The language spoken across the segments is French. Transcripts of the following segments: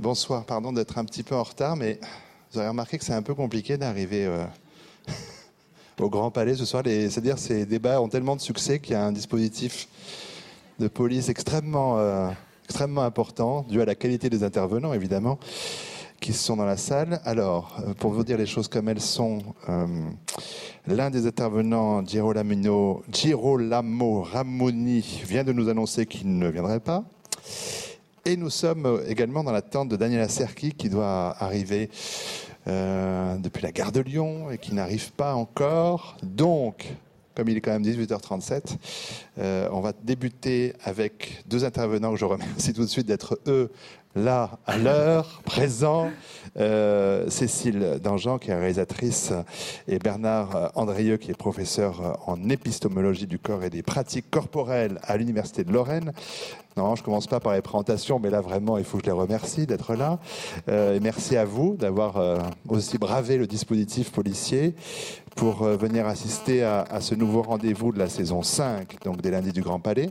Bonsoir, pardon d'être un petit peu en retard, mais vous avez remarqué que c'est un peu compliqué d'arriver euh, au Grand Palais ce soir. C'est-à-dire ces débats ont tellement de succès qu'il y a un dispositif de police extrêmement, euh, important, dû à la qualité des intervenants évidemment, qui sont dans la salle. Alors, euh, pour vous dire les choses comme elles sont, l'un des intervenants, Girolamo Ramoni, vient de nous annoncer qu'il ne viendrait pas. Et nous sommes également dans l'attente de Daniela Serki qui doit arriver euh, depuis la gare de Lyon et qui n'arrive pas encore. Donc, comme il est quand même 18h37, euh, on va débuter avec deux intervenants que je remercie tout de suite d'être eux là, à l'heure, présent. Euh, Cécile Dangean, qui est réalisatrice, et Bernard Andrieux, qui est professeur en épistémologie du corps et des pratiques corporelles à l'Université de Lorraine. Non, je commence pas par les présentations, mais là vraiment, il faut que je les remercie d'être là. Euh, et merci à vous d'avoir euh, aussi bravé le dispositif policier pour venir assister à, à ce nouveau rendez-vous de la saison 5, donc des lundis du Grand Palais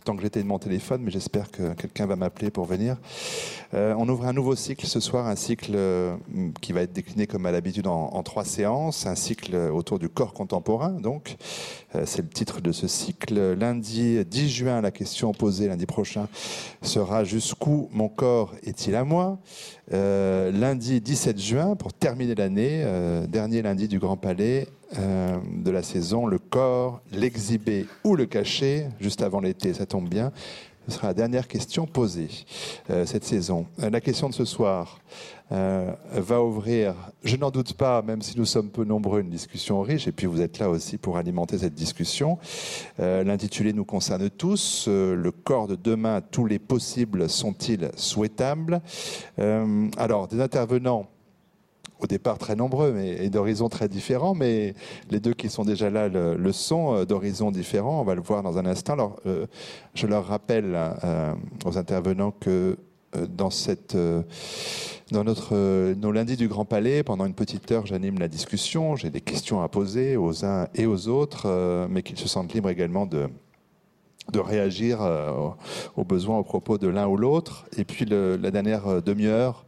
tant que j'étais de mon téléphone, mais j'espère que quelqu'un va m'appeler pour venir. Euh, on ouvre un nouveau cycle ce soir, un cycle euh, qui va être décliné comme à l'habitude en, trois séances, un cycle autour du corps contemporain. Donc, euh, c'est le titre de ce cycle. Lundi 10 juin, la question posée lundi prochain sera jusqu'où mon corps est-il à moi? Lundi 17 juin, pour terminer l'année, dernier lundi du Grand Palais, de la saison, le corps, l'exhibé ou le cacher, juste avant l'été, ça tombe bien. Ce sera la dernière question posée euh, cette saison. Euh, la question de ce soir euh, va ouvrir, je n'en doute pas, même si nous sommes peu nombreux, une discussion riche, et puis vous êtes là aussi pour alimenter cette discussion. L'intitulé nous concerne tous. le corps de demain, tous les possibles sont-ils souhaitables? Alors, des intervenants au départ très nombreux mais, et d'horizons très différents, mais les deux qui sont déjà là le, sont euh, d'horizons différents. On va le voir dans un instant. Alors, euh, je leur rappelle euh, aux intervenants que dans cette, dans notre, nos lundis du Grand Palais, pendant une petite heure, j'anime la discussion. J'ai des questions à poser aux uns et aux autres, mais qu'ils se sentent libres également de de réagir aux besoins, aux propos de l'un ou l'autre. Et puis la dernière demi-heure,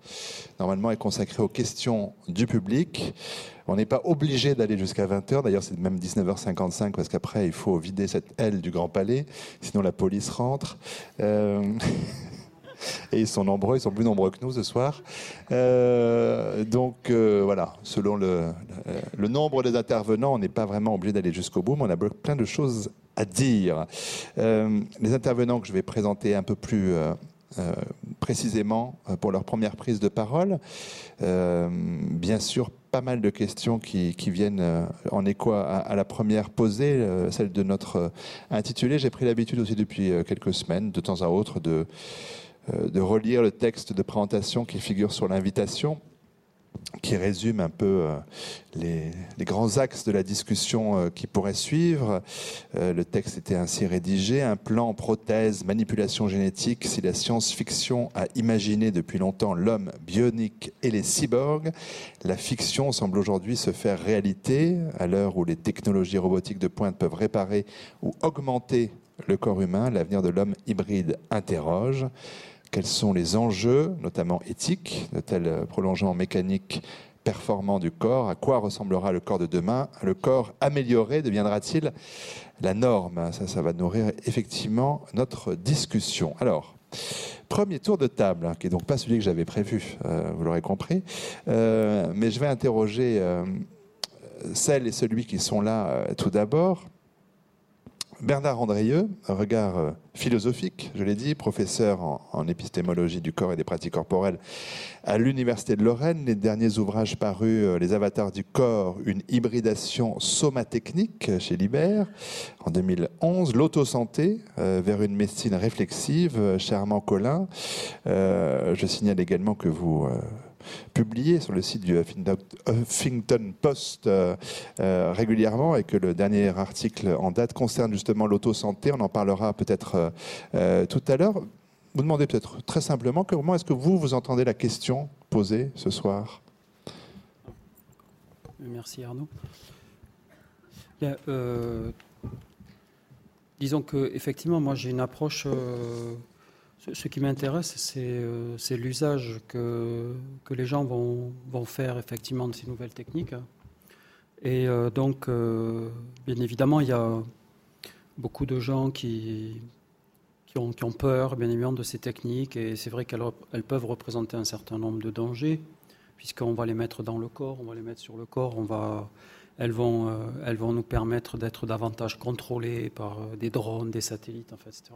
normalement, est consacrée aux questions du public. On n'est pas obligé d'aller jusqu'à 20h, d'ailleurs c'est même 19h55 parce qu'après il faut vider cette aile du Grand Palais, sinon la police rentre. Euh, et ils sont nombreux, ils sont plus nombreux que nous ce soir. Euh, donc euh, voilà, selon le, le, nombre des intervenants, on n'est pas vraiment obligé d'aller jusqu'au bout, mais on a plein de choses à dire. les intervenants que je vais présenter un peu plus euh, précisément euh, pour leur première prise de parole. Euh, bien sûr, pas mal de questions qui, viennent en écho à, la première posée, celle de notre intitulé. J'ai pris l'habitude aussi depuis quelques semaines, de temps à autre, de, de relire le texte de présentation qui figure sur l'invitation qui résume un peu euh, les, grands axes de la discussion euh, qui pourrait suivre. Euh, le texte était ainsi rédigé. Un plan prothèse, manipulation génétique, si la science-fiction a imaginé depuis longtemps l'homme bionique et les cyborgs, la fiction semble aujourd'hui se faire réalité à l'heure où les technologies robotiques de pointe peuvent réparer ou augmenter le corps humain. L'avenir de l'homme hybride interroge quels sont les enjeux, notamment éthiques, de tels prolongements mécaniques performants du corps, à quoi ressemblera le corps de demain, le corps amélioré deviendra-t-il la norme? Ça, ça va nourrir effectivement notre discussion. Alors, premier tour de table, hein, qui est donc pas celui que j'avais prévu, euh, vous l'aurez compris, euh, mais je vais interroger euh, celles et celui qui sont là tout d'abord. Bernard Andrieux, regard euh, philosophique, je l'ai dit, professeur en, épistémologie du corps et des pratiques corporelles à l'Université de Lorraine. Les derniers ouvrages parus, euh, Les avatars du corps, une hybridation somatechnique chez Libert en 2011. L'autosanté euh, vers une médecine réflexive, Charmant Collin. je signale également que vous publié sur le site du Huffington Post euh, euh, régulièrement et que le dernier article en date concerne justement l'auto-santé. On en parlera peut-être euh, tout à l'heure. Vous demandez peut-être très simplement comment est-ce que vous, vous entendez la question posée ce soir? Merci Arnaud. disons que effectivement, moi j'ai une approche Ce qui m'intéresse, c'est l'usage que, les gens vont, faire effectivement de ces nouvelles techniques. Et donc, bien évidemment, il y a beaucoup de gens qui, ont, qui ont peur, bien évidemment, de ces techniques. Et c'est vrai qu'elles peuvent représenter un certain nombre de dangers, puisqu'on va les mettre dans le corps, on va les mettre sur le corps, on va, elles, vont, euh, elles vont nous permettre d'être davantage contrôlés par euh, des drones, des satellites, en fait, etc.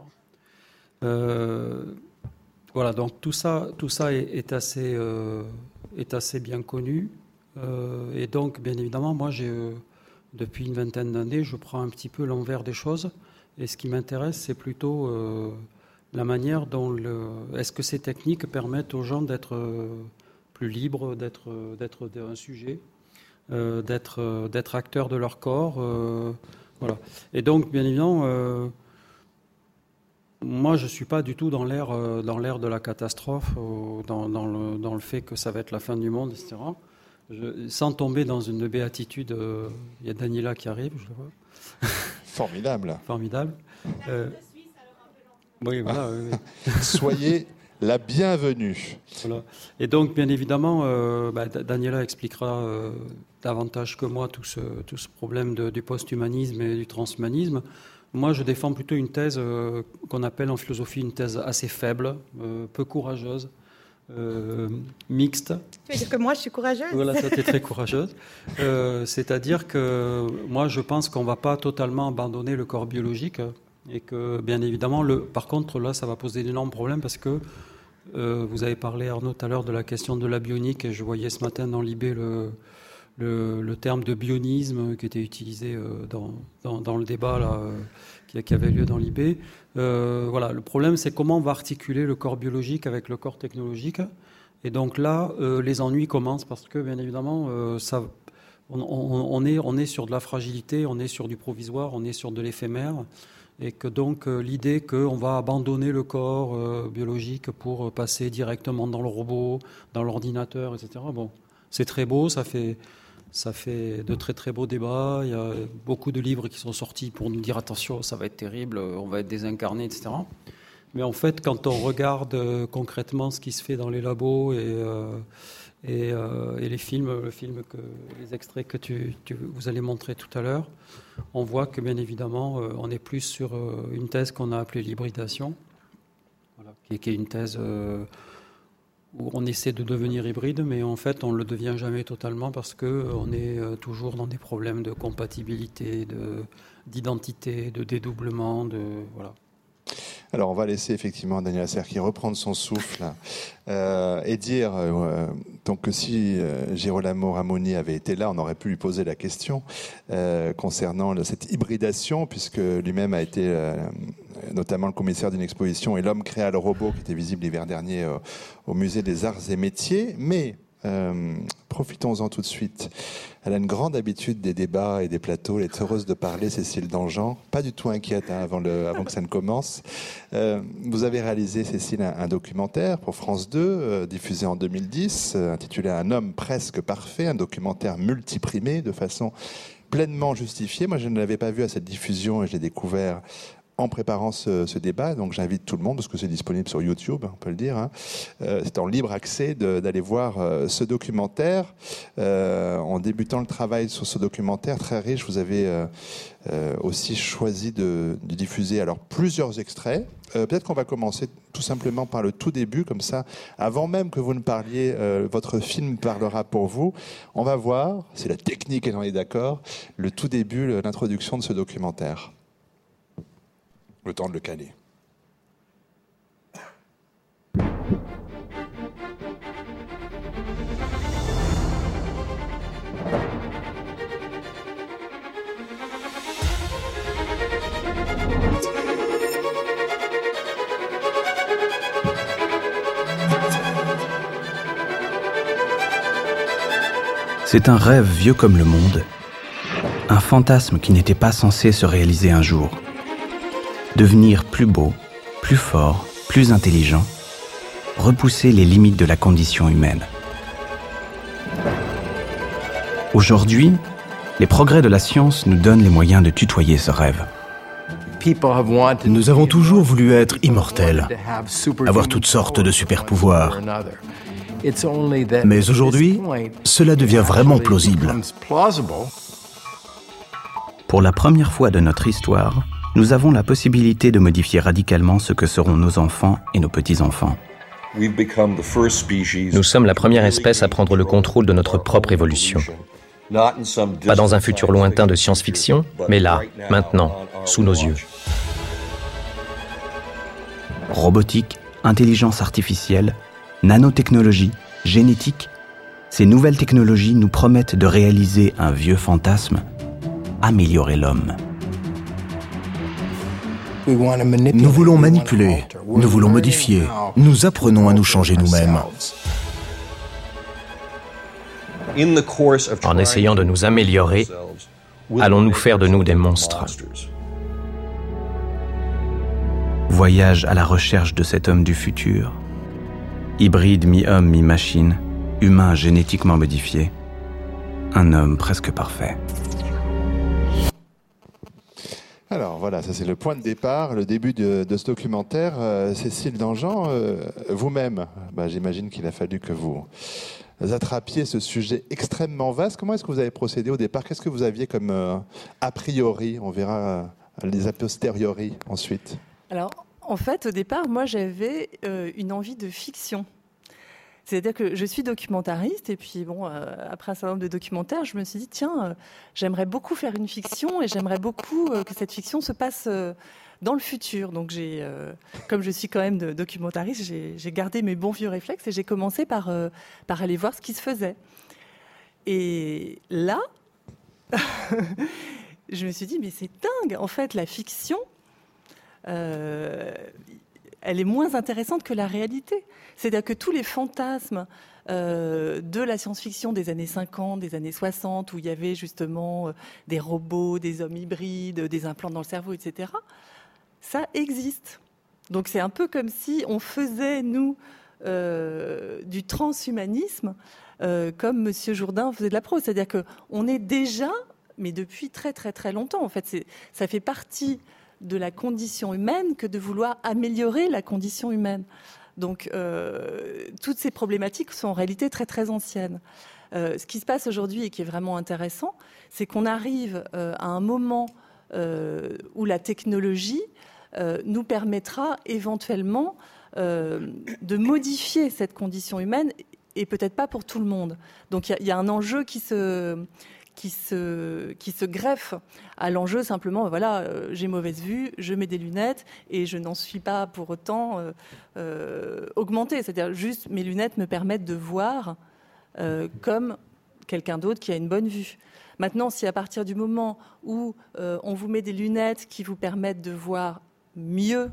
Euh, voilà, donc tout ça, tout ça est, assez, est assez bien connu. et donc, bien évidemment, moi, depuis une vingtaine d'années, je prends un petit peu l'envers des choses. Et ce qui m'intéresse, c'est plutôt euh, la manière dont le. Est-ce que ces techniques permettent aux gens d'être euh, plus libres, d'être d'être un sujet, euh, d'être d'être acteurs de leur corps, voilà. Et donc, bien évidemment. Moi, je ne suis pas du tout dans l'ère dans l'ère de la catastrophe, dans, dans, le, dans, le, fait que ça va être la fin du monde, etc sans tomber dans une béatitude, euh, il y a Daniela qui arrive, je le vois. Formidable. Formidable. Euh, oui, voilà. Soyez la bienvenue. Voilà. Et donc, bien évidemment, euh, bah, Daniela expliquera davantage que moi tout ce, tout ce problème du post-humanisme et du transhumanisme. Moi, je défends plutôt une thèse qu'on appelle en philosophie une thèse assez faible, peu courageuse, euh, mixte. Tu veux dire que moi, je suis courageuse Voilà, toi, tu es très courageuse. Euh, c'est-à-dire que moi, je pense qu'on ne va pas totalement abandonner le corps biologique et que, bien évidemment, le, par contre, là, ça va poser d'énormes problèmes parce que euh, vous avez parlé, Arnaud, tout à l'heure de la question de la bionique et je voyais ce matin dans l'IB le, le, terme de bionisme qui était utilisé dans, dans, dans, le débat là, qui, avait lieu dans l'IB. Euh, voilà, le problème, c'est comment on va articuler le corps biologique avec le corps technologique. Et donc là, euh, les ennuis commencent parce que, bien évidemment, euh, ça, on, est, on est sur de la fragilité, on est sur du provisoire, on est sur de l'éphémère. Et que donc l'idée qu'on va abandonner le corps biologique pour passer directement dans le robot, dans l'ordinateur, etc. Bon, c'est très beau, ça fait, ça fait de très très beaux débats. Il y a beaucoup de livres qui sont sortis pour nous dire attention, ça va être terrible, on va être désincarné, etc. Mais en fait, quand on regarde euh, concrètement ce qui se fait dans les labos et, euh, euh, les films, le film que, les extraits que tu, vous allez montrer tout à l'heure, on voit que bien évidemment, on est plus sur une thèse qu'on a appelée l'hybridation, qui, est une thèse où on essaie de devenir hybride, mais en fait, on ne le devient jamais totalement parce qu'on euh, est euh, toujours dans des problèmes de compatibilité, d'identité, de, dédoublement, de voilà. Alors, on va laisser effectivement Daniel Serki reprendre son souffle euh, et dire donc que si Girolamo Ramoni avait été là, on aurait pu lui poser la question concernant cette hybridation, puisque lui-même a été notamment le commissaire d'une exposition et l'homme créa le robot qui était visible l'hiver dernier euh, au musée des arts et métiers. Mais euh, profitons-en tout de suite. Elle a une grande habitude des débats et des plateaux. Elle est heureuse de parler, Cécile Dangean. Pas du tout inquiète hein, avant, que ça ne commence. Euh, vous avez réalisé, Cécile, un, documentaire pour France 2, diffusé en 2010, intitulé Un homme presque parfait, un documentaire multiprimé de façon pleinement justifiée. Moi, je ne l'avais pas vu à cette diffusion et je l'ai découvert en préparant ce, débat. Donc j'invite tout le monde, parce que c'est disponible sur YouTube, on peut le dire. Hein. Euh, c'est en libre accès d'aller voir euh, ce documentaire. Euh, en débutant le travail sur ce documentaire très riche, vous avez aussi choisi de, diffuser alors plusieurs extraits. Peut-être qu'on va commencer tout simplement par le tout début, comme ça, avant même que vous ne parliez, votre film parlera pour vous. On va voir, c'est la technique et j'en ai d'accord, le tout début, l'introduction de ce documentaire le temps de le caler. C'est un rêve vieux comme le monde, un fantasme qui n'était pas censé se réaliser un jour devenir plus beau, plus fort, plus intelligent, repousser les limites de la condition humaine. Aujourd'hui, les progrès de la science nous donnent les moyens de tutoyer ce rêve. Nous avons toujours voulu être immortels, avoir toutes sortes de super-pouvoirs. Mais aujourd'hui, cela devient vraiment plausible. Pour la première fois de notre histoire, nous avons la possibilité de modifier radicalement ce que seront nos enfants et nos petits-enfants. Nous sommes la première espèce à prendre le contrôle de notre propre évolution. Pas dans un futur lointain de science-fiction, mais là, maintenant, sous nos yeux. Robotique, intelligence artificielle, nanotechnologie, génétique, ces nouvelles technologies nous promettent de réaliser un vieux fantasme, améliorer l'homme. Nous voulons manipuler, nous voulons modifier, nous apprenons à nous changer nous-mêmes. En essayant de nous améliorer, allons-nous faire de nous des monstres Voyage à la recherche de cet homme du futur, hybride mi-homme, mi-machine, humain génétiquement modifié, un homme presque parfait. Alors voilà, ça c'est le point de départ, le début de, ce documentaire. Euh, Cécile Dangean, euh, vous-même, bah, j'imagine qu'il a fallu que vous attrapiez ce sujet extrêmement vaste. Comment est-ce que vous avez procédé au départ? Qu'est-ce que vous aviez comme euh, a priori? On verra les a posteriori ensuite. Alors, en fait, au départ, moi j'avais une envie de fiction. C'est-à-dire que je suis documentariste et puis bon, euh, après un certain nombre de documentaires, je me suis dit tiens, euh, j'aimerais beaucoup faire une fiction et j'aimerais beaucoup euh, que cette fiction se passe dans le futur. Donc j'ai, comme je suis quand même documentariste, j'ai gardé mes bons vieux réflexes et j'ai commencé par par aller voir ce qui se faisait. Et là, je me suis dit mais c'est dingue en fait la fiction elle est moins intéressante que la réalité. C'est-à-dire que tous les fantasmes euh, de la science-fiction des années 50, des années 60, où il y avait justement euh, des robots, des hommes hybrides, des implants dans le cerveau, etc., ça existe. Donc c'est un peu comme si on faisait, nous, euh, du transhumanisme comme M. Jourdain faisait de la prose. C'est-à-dire qu'on est déjà, mais depuis très très très longtemps, en fait, ça fait partie de la condition humaine que de vouloir améliorer la condition humaine. Donc, euh, toutes ces problématiques sont en réalité très très anciennes. Euh, ce qui se passe aujourd'hui et qui est vraiment intéressant, c'est qu'on arrive euh, à un moment où la technologie nous permettra éventuellement de modifier cette condition humaine et peut-être pas pour tout le monde. Donc il y, y, a un enjeu qui se, qui se, qui se greffe à l'enjeu simplement, voilà, euh, j'ai mauvaise vue, je mets des lunettes et je n'en suis pas pour autant euh, euh, augmentée. C'est-à-dire juste mes lunettes me permettent de voir comme quelqu'un d'autre qui a une bonne vue. Maintenant, si à partir du moment où on vous met des lunettes qui vous permettent de voir mieux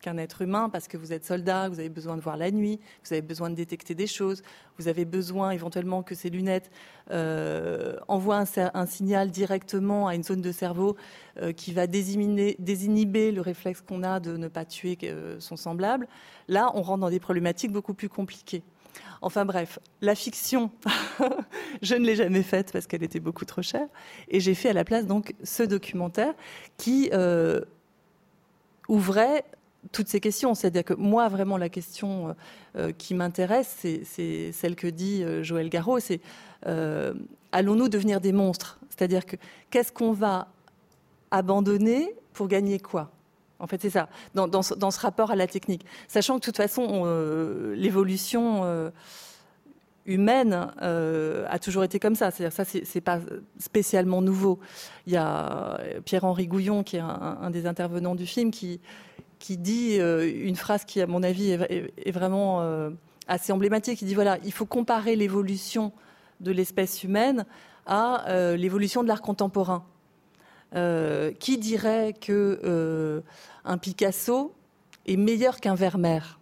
qu'un être humain parce que vous êtes soldat, vous avez besoin de voir la nuit, vous avez besoin de détecter des choses, vous avez besoin éventuellement que ces lunettes euh, envoient un, signal directement à une zone de cerveau euh, qui va désinhiber le réflexe qu'on a de ne pas tuer euh, son semblable. Là, on rentre dans des problématiques beaucoup plus compliquées. Enfin bref, la fiction, je ne l'ai jamais faite parce qu'elle était beaucoup trop chère, et j'ai fait à la place donc ce documentaire qui ouvrait toutes ces questions. C'est-à-dire que moi, vraiment, la question euh, euh, qui m'intéresse, c'est celle que dit euh, Joël Garraud, c'est allons-nous devenir des monstres? C'est-à-dire que qu'est-ce qu'on va abandonner pour gagner quoi? En fait, c'est ça, dans, ce, rapport à la technique. Sachant que, de toute façon, l'évolution humaine a toujours été comme ça. C'est-à-dire ça, c'est pas spécialement nouveau. Il y a Pierre-Henri Gouillon, qui est un, des intervenants du film, qui, qui dit euh, une phrase qui, à mon avis, est, vraiment euh, assez emblématique. Il dit voilà, il faut comparer l'évolution de l'espèce humaine à euh, l'évolution de l'art contemporain. qui dirait que un Picasso est meilleur qu'un Vermeer?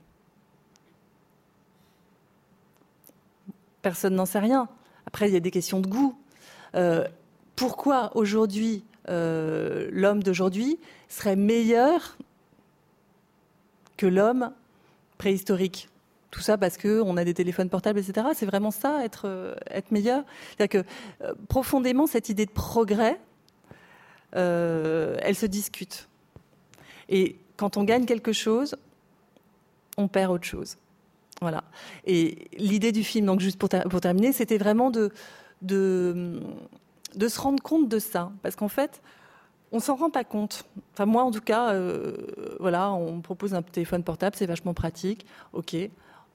Personne n'en sait rien. Après, il y a des questions de goût. pourquoi aujourd'hui l'homme d'aujourd'hui serait meilleur que l'homme préhistorique. Tout ça parce qu'on a des téléphones portables, etc. C'est vraiment ça, être, euh, être meilleur. C'est-à-dire que euh, profondément, cette idée de progrès, euh, elle se discute. Et quand on gagne quelque chose, on perd autre chose. Voilà. Et l'idée du film, donc juste pour, pour terminer, c'était vraiment de, de, de, se rendre compte de ça. Parce qu'en fait, on s'en rend pas compte. Enfin, moi, en tout cas, euh, voilà, on propose un téléphone portable, c'est vachement pratique. Ok.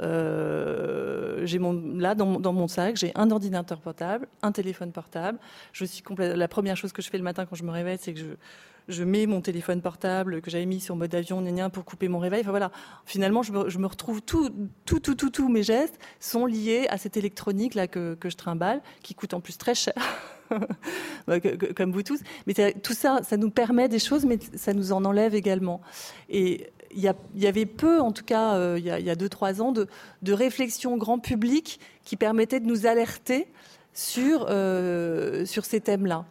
Euh, j'ai mon, là, dans, mon sac, j'ai un ordinateur portable, un téléphone portable. Je suis La première chose que je fais le matin quand je me réveille, c'est que je, je mets mon téléphone portable que j'avais mis sur mode avion pour couper mon réveil. Enfin voilà, finalement, je me, retrouve tout, tout, tout, tout, tous mes gestes sont liés à cette électronique là que, je trimballe, qui coûte en plus très cher. Bah, comme vous tous. Mais tout ça, ça nous permet des choses, mais ça nous en enlève également. Et il y, avait peu, en tout cas, euh, il, y a, deux, trois ans, de, de réflexion grand public qui permettait de nous alerter sur, euh, sur ces thèmes-là.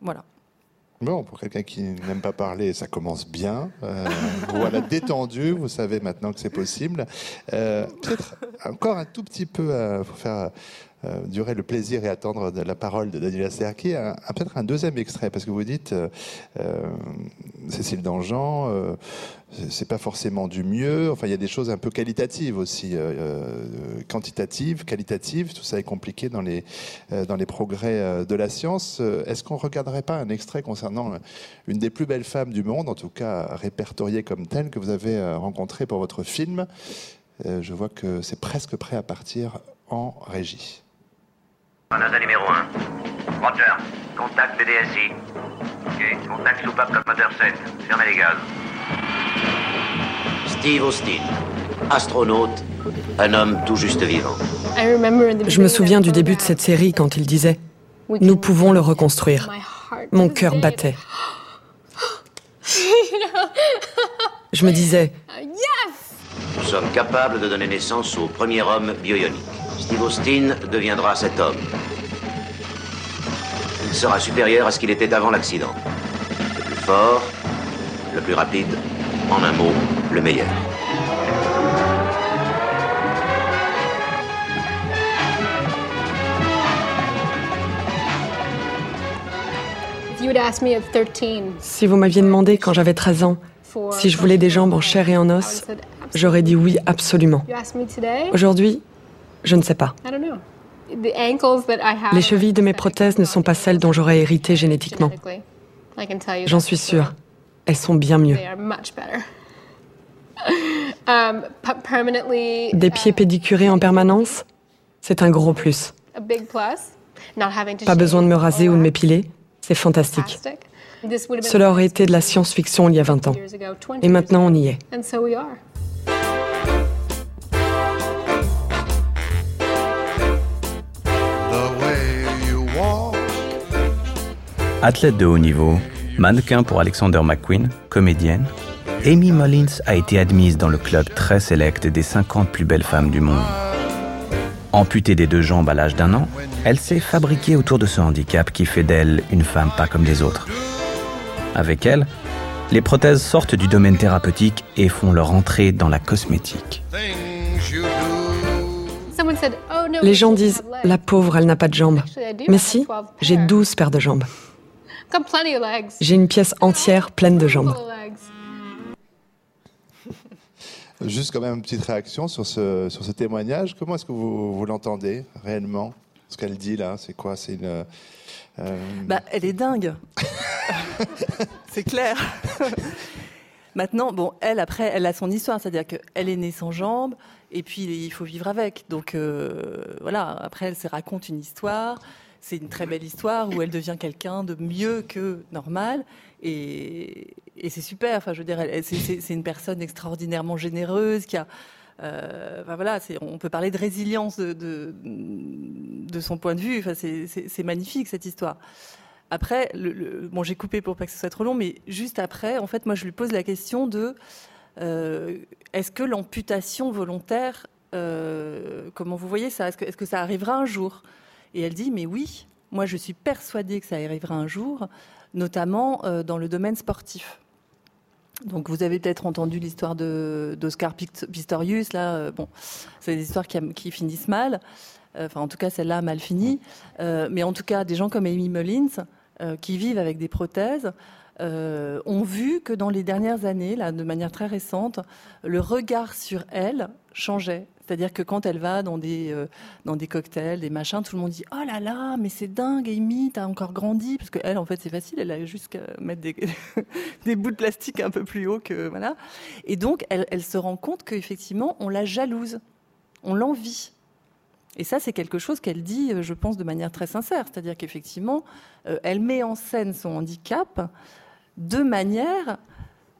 Voilà. Bon, pour quelqu'un qui n'aime pas parler, ça commence bien. Euh, voilà, détendu, vous savez maintenant que c'est possible. Euh, Peut-être encore un tout petit peu euh, pour faire euh, durer le plaisir et attendre la parole de Daniela Serki, peut-être un deuxième extrait, parce que vous dites, euh, euh, Cécile Dangean, c'est pas forcément du mieux, enfin il y a des choses un peu qualitatives aussi, quantitatives, qualitatives, tout ça est compliqué dans les, dans les progrès de la science. Est-ce qu'on regarderait pas un extrait concernant une des plus belles femmes du monde, en tout cas répertoriée comme telle, que vous avez rencontrée pour votre film? Je vois que c'est presque prêt à partir en régie. NASA numéro 1. Roger. Contact BDSI. Ok. Contact soupape comme moteur 7. Fermez les gaz. Steve Austin. Astronaute. Un homme tout juste vivant. Je me souviens du début de cette série quand il disait Nous pouvons le reconstruire. Mon cœur battait. Je me disais Nous sommes capables de donner naissance au premier homme bioionique. Steve Austin deviendra cet homme. Il sera supérieur à ce qu'il était avant l'accident. Le plus fort, le plus rapide, en un mot, le meilleur. Si vous m'aviez demandé quand j'avais 13 ans si je voulais des jambes en chair et en os, j'aurais dit oui absolument. Aujourd'hui, je ne sais pas. Les chevilles de mes prothèses ne sont pas celles dont j'aurais hérité génétiquement. J'en suis sûre. Elles sont bien mieux. Um, Des pieds pédicurés en permanence, c'est un gros plus. Pas besoin de me raser ou de m'épiler, c'est fantastique. Cela aurait été de la science-fiction il y a 20 ans. Et maintenant, on y est. Athlète de haut niveau, mannequin pour Alexander McQueen, comédienne, Amy Mullins a été admise dans le club très sélect des 50 plus belles femmes du monde. Amputée des deux jambes à l'âge d'un an, elle s'est fabriquée autour de ce handicap qui fait d'elle une femme pas comme les autres. Avec elle, les prothèses sortent du domaine thérapeutique et font leur entrée dans la cosmétique. Les gens disent, la pauvre, elle n'a pas de jambes. Mais si, j'ai 12 paires de jambes. J'ai une pièce entière pleine de jambes. Juste quand même une petite réaction sur ce, sur ce témoignage. Comment est-ce que vous, vous l'entendez réellement Ce qu'elle dit là, c'est quoi? C'est une. Euh, bah, elle est dingue. c'est clair. Maintenant, bon, elle, après, elle a son histoire, c'est-à-dire qu'elle est née sans jambes, et puis il faut vivre avec. Donc euh, voilà, après, elle se raconte une histoire c'est une très belle histoire où elle devient quelqu'un de mieux que normal. Et, c'est super. Enfin, je veux dire, c'est une personne extraordinairement généreuse qui a. Euh, voilà, on peut parler de résilience de, son point de vue. Enfin, c'est magnifique cette histoire. Après, bon, j'ai coupé pour pas que ce soit trop long, mais juste après, en fait, moi, je lui pose la question de euh, est-ce que l'amputation volontaire, euh, comment vous voyez ça? Est-ce que ça arrivera un jour? Et elle dit, mais oui, moi je suis persuadée que ça arrivera un jour, notamment euh, dans le domaine sportif. Donc vous avez peut-être entendu l'histoire d'Oscar Pistorius, là, euh, bon, c'est des histoires qui, finissent mal, euh, enfin en tout cas celle-là a mal fini, mais en tout cas des gens comme Amy Mullins, qui vivent avec des prothèses, ont vu que dans les dernières années, là, de manière très récente, le regard sur elle changeait. C'est-à-dire que quand elle va dans des, euh, dans des cocktails, des machins, tout le monde dit Oh là là, mais c'est dingue, Amy, t'as encore grandi. Parce qu'elle, en fait, c'est facile, elle a juste qu'à mettre des, des, bouts de plastique un peu plus haut que. Voilà. Et donc, elle, se rend compte qu'effectivement, on la jalouse, on l'envie. Et ça, c'est quelque chose qu'elle dit, euh, je pense, de manière très sincère. C'est-à-dire qu'effectivement, elle met en scène son handicap de manière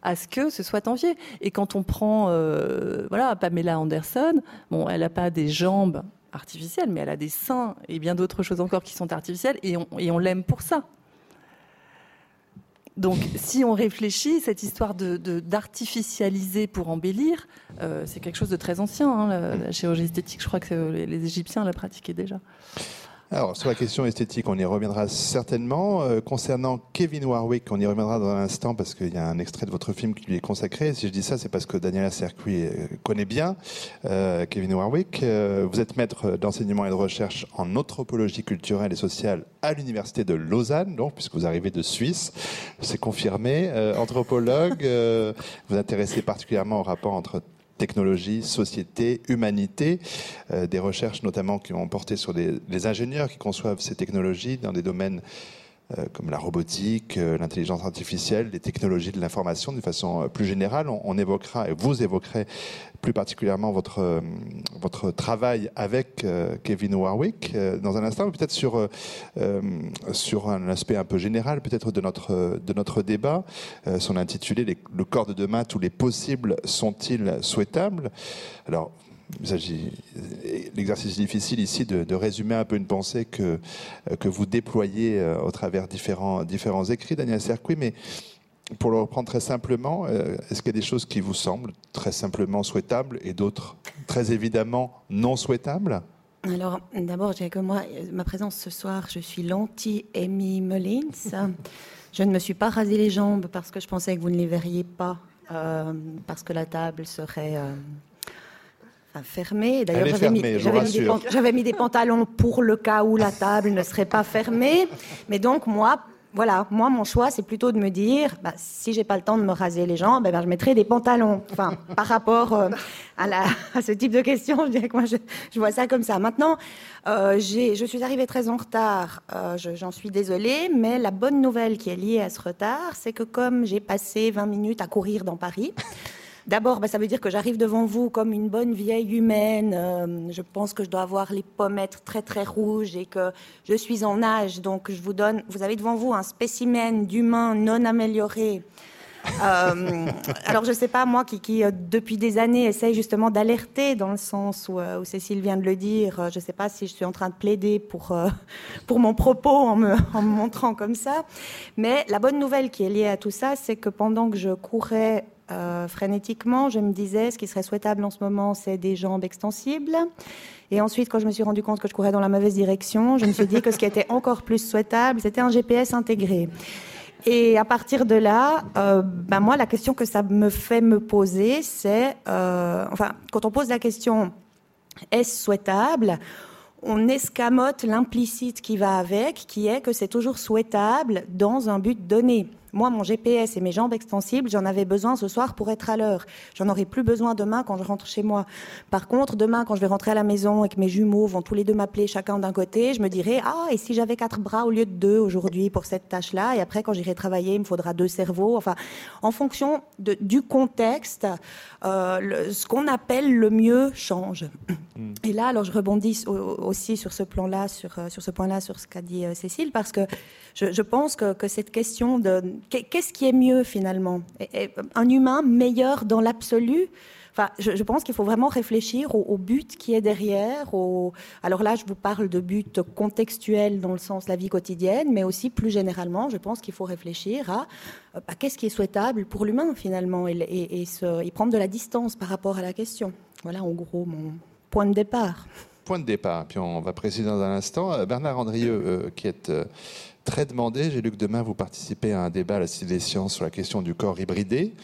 à ce que ce soit envié. Et quand on prend euh, voilà, Pamela Anderson, elle n'a pas des jambes artificielles, mais elle a des seins et bien d'autres choses encore qui sont artificielles, et on, l'aime pour ça. Donc, si on réfléchit, cette histoire d'artificialiser pour embellir, euh, c'est quelque chose de très ancien. Hein, la, chirurgie esthétique, je crois que les, les Égyptiens la pratiquaient déjà. Alors, sur la question esthétique, on y reviendra certainement. Euh, concernant Kevin Warwick, on y reviendra dans un instant parce qu'il y a un extrait de votre film qui lui est consacré. Si je dis ça, c'est parce que Daniela Cercuit euh, connaît bien euh, Kevin Warwick. Euh, vous êtes maître d'enseignement et de recherche en anthropologie culturelle et sociale à l'université de Lausanne, donc, puisque vous arrivez de Suisse. C'est confirmé. Euh, anthropologue, vous intéressez particulièrement au rapport entre technologie, société, humanité, euh, des recherches notamment qui ont porté sur des, les ingénieurs qui conçoivent ces technologies dans des domaines comme la robotique, euh, l'intelligence artificielle, les technologies de l'information d'une façon euh, plus générale. On, évoquera, et vous évoquerez plus particulièrement votre, euh, votre travail avec euh, Kevin Warwick dans un instant, peut-être sur, sur un aspect un peu général peut-être de notre, de notre débat, son intitulé Le corps de demain, tous les possibles sont-ils souhaitables? Alors, l'exercice difficile ici de, de, résumer un peu une pensée que, que vous déployez euh, au travers différents, différents écrits, Daniel Cercuit, mais pour le reprendre très simplement, euh, est-ce qu'il y a des choses qui vous semblent très simplement souhaitables et d'autres très évidemment non souhaitables? Alors, d'abord, j'ai que moi, ma présence ce soir, je suis l'anti-Amy Mullins. je ne me suis pas rasé les jambes parce que je pensais que vous ne les verriez pas, euh, parce que la table serait euh, fermée. D'ailleurs, j'avais mis, mis, mis, des pantalons pour le cas où la table ne serait pas fermée. Mais donc, moi, voilà, moi, mon choix, c'est plutôt de me dire, bah, si j'ai pas le temps de me raser les jambes, eh ben, je mettrai des pantalons. Enfin, par rapport euh, à, la, à, ce type de question, je dirais que moi, je, je vois ça comme ça. Maintenant, euh, je suis arrivée très en retard. Euh, J'en suis désolée, mais la bonne nouvelle qui est liée à ce retard, c'est que comme j'ai passé 20 minutes à courir dans Paris, D'abord, bah, ça veut dire que j'arrive devant vous comme une bonne vieille humaine. Euh, je pense que je dois avoir les pommettes très très rouges et que je suis en âge. Donc, je vous donne, vous avez devant vous un spécimen d'humain non amélioré. euh, alors je ne sais pas moi qui, euh, depuis des années essaye justement d'alerter dans le sens où, Cécile vient de le dire. Je ne sais pas si je suis en train de plaider pour pour mon propos en en me montrant comme ça. Mais la bonne nouvelle qui est liée à tout ça, c'est que pendant que je courais euh, frénétiquement, je me disais, ce qui serait souhaitable en ce moment, c'est des jambes extensibles. Et ensuite, quand je me suis rendu compte que je courais dans la mauvaise direction, je me suis dit que ce qui était encore plus souhaitable, c'était un GPS intégré. Et à partir de là, euh, ben moi, la question que ça me fait me poser, c'est, euh, enfin, quand on pose la question, est-ce souhaitable on escamote l'implicite qui va avec, qui est que c'est toujours souhaitable dans un but donné. Moi, mon GPS et mes jambes extensibles, j'en avais besoin ce soir pour être à l'heure. J'en aurai plus besoin demain quand je rentre chez moi. Par contre, demain, quand je vais rentrer à la maison et que mes jumeaux vont tous les deux m'appeler chacun d'un côté, je me dirai ah et si j'avais quatre bras au lieu de deux aujourd'hui pour cette tâche-là? Et après quand j'irai travailler, il me faudra deux cerveaux. Enfin, en fonction de, du contexte, euh, le, ce qu'on appelle le mieux change. Mm. Et là, alors je rebondis aussi sur ce plan-là, sur, euh, sur ce point-là, sur ce qu'a dit euh, Cécile, parce que je, je pense que, que cette question de qu'est-ce qui est mieux finalement? Un humain meilleur dans l'absolu? Enfin, je, pense qu'il faut vraiment réfléchir au, but qui est derrière. Alors là, je vous parle de but contextuel dans le sens de la vie quotidienne, mais aussi plus généralement, je pense qu'il faut réfléchir à bah, qu'est-ce qui est souhaitable pour l'humain finalement et, prendre de la distance par rapport à la question. Voilà en gros mon point de départ. Point de départ, puis on va préciser dans un instant. Euh, Bernard Andrieux, euh, qui est euh, très demandé. J'ai lu que demain, vous participez à un débat à la Cité des Sciences sur la question du corps hybridé.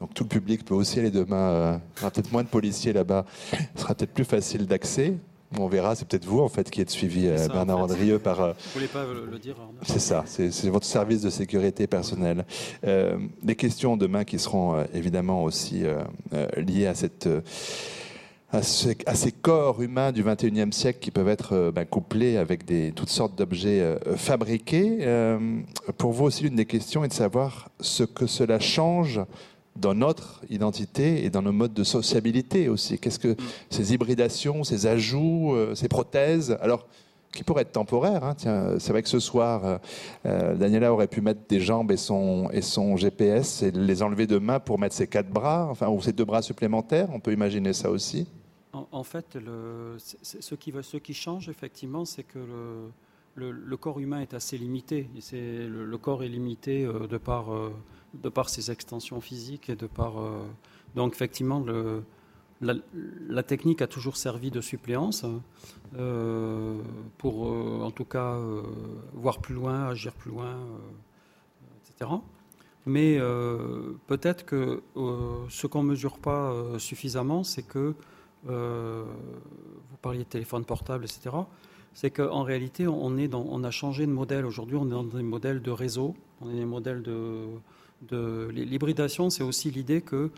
Donc tout le public peut aussi aller demain. Euh, il y aura peut-être moins de policiers là-bas. Ce sera peut-être plus facile d'accès. On verra, c'est peut-être vous en fait qui êtes suivi, euh, Bernard Andrieux, par. Vous ne voulez pas le dire C'est ça, c'est votre service de sécurité personnelle. Euh, des questions demain qui seront euh, évidemment aussi liées à cette. À, ces corps humains du 21e siècle qui peuvent être ben, couplés avec toutes sortes d'objets fabriqués. pour vous aussi, l'une des questions est de savoir ce que cela change dans notre identité et dans nos modes de sociabilité aussi. Qu'est-ce que ces hybridations, ces ajouts, euh, ces prothèses, alors qui pourraient être temporaires. Hein, tiens, c'est vrai que ce soir, euh, euh, Daniela aurait pu mettre des jambes et son, et son GPS et les enlever demain pour mettre ses quatre bras, enfin, ou ses deux bras supplémentaires. On peut imaginer ça aussi. En, fait, ce, qui, change effectivement, c'est que le, corps humain est assez limité. Le, corps est limité de par de par ses extensions physiques et de par. Euh, donc, effectivement, la, technique a toujours servi de suppléance euh, pour, euh, en tout cas, voir plus loin, agir plus loin, etc. Mais peut-être que ce qu'on ne mesure pas suffisamment, c'est que, vous parliez de téléphone portable, etc., c'est qu'en réalité, on, a changé de modèle. Aujourd'hui, on est dans des modèles de réseau, on est des modèles de, l'hybridation, c'est aussi l'idée que,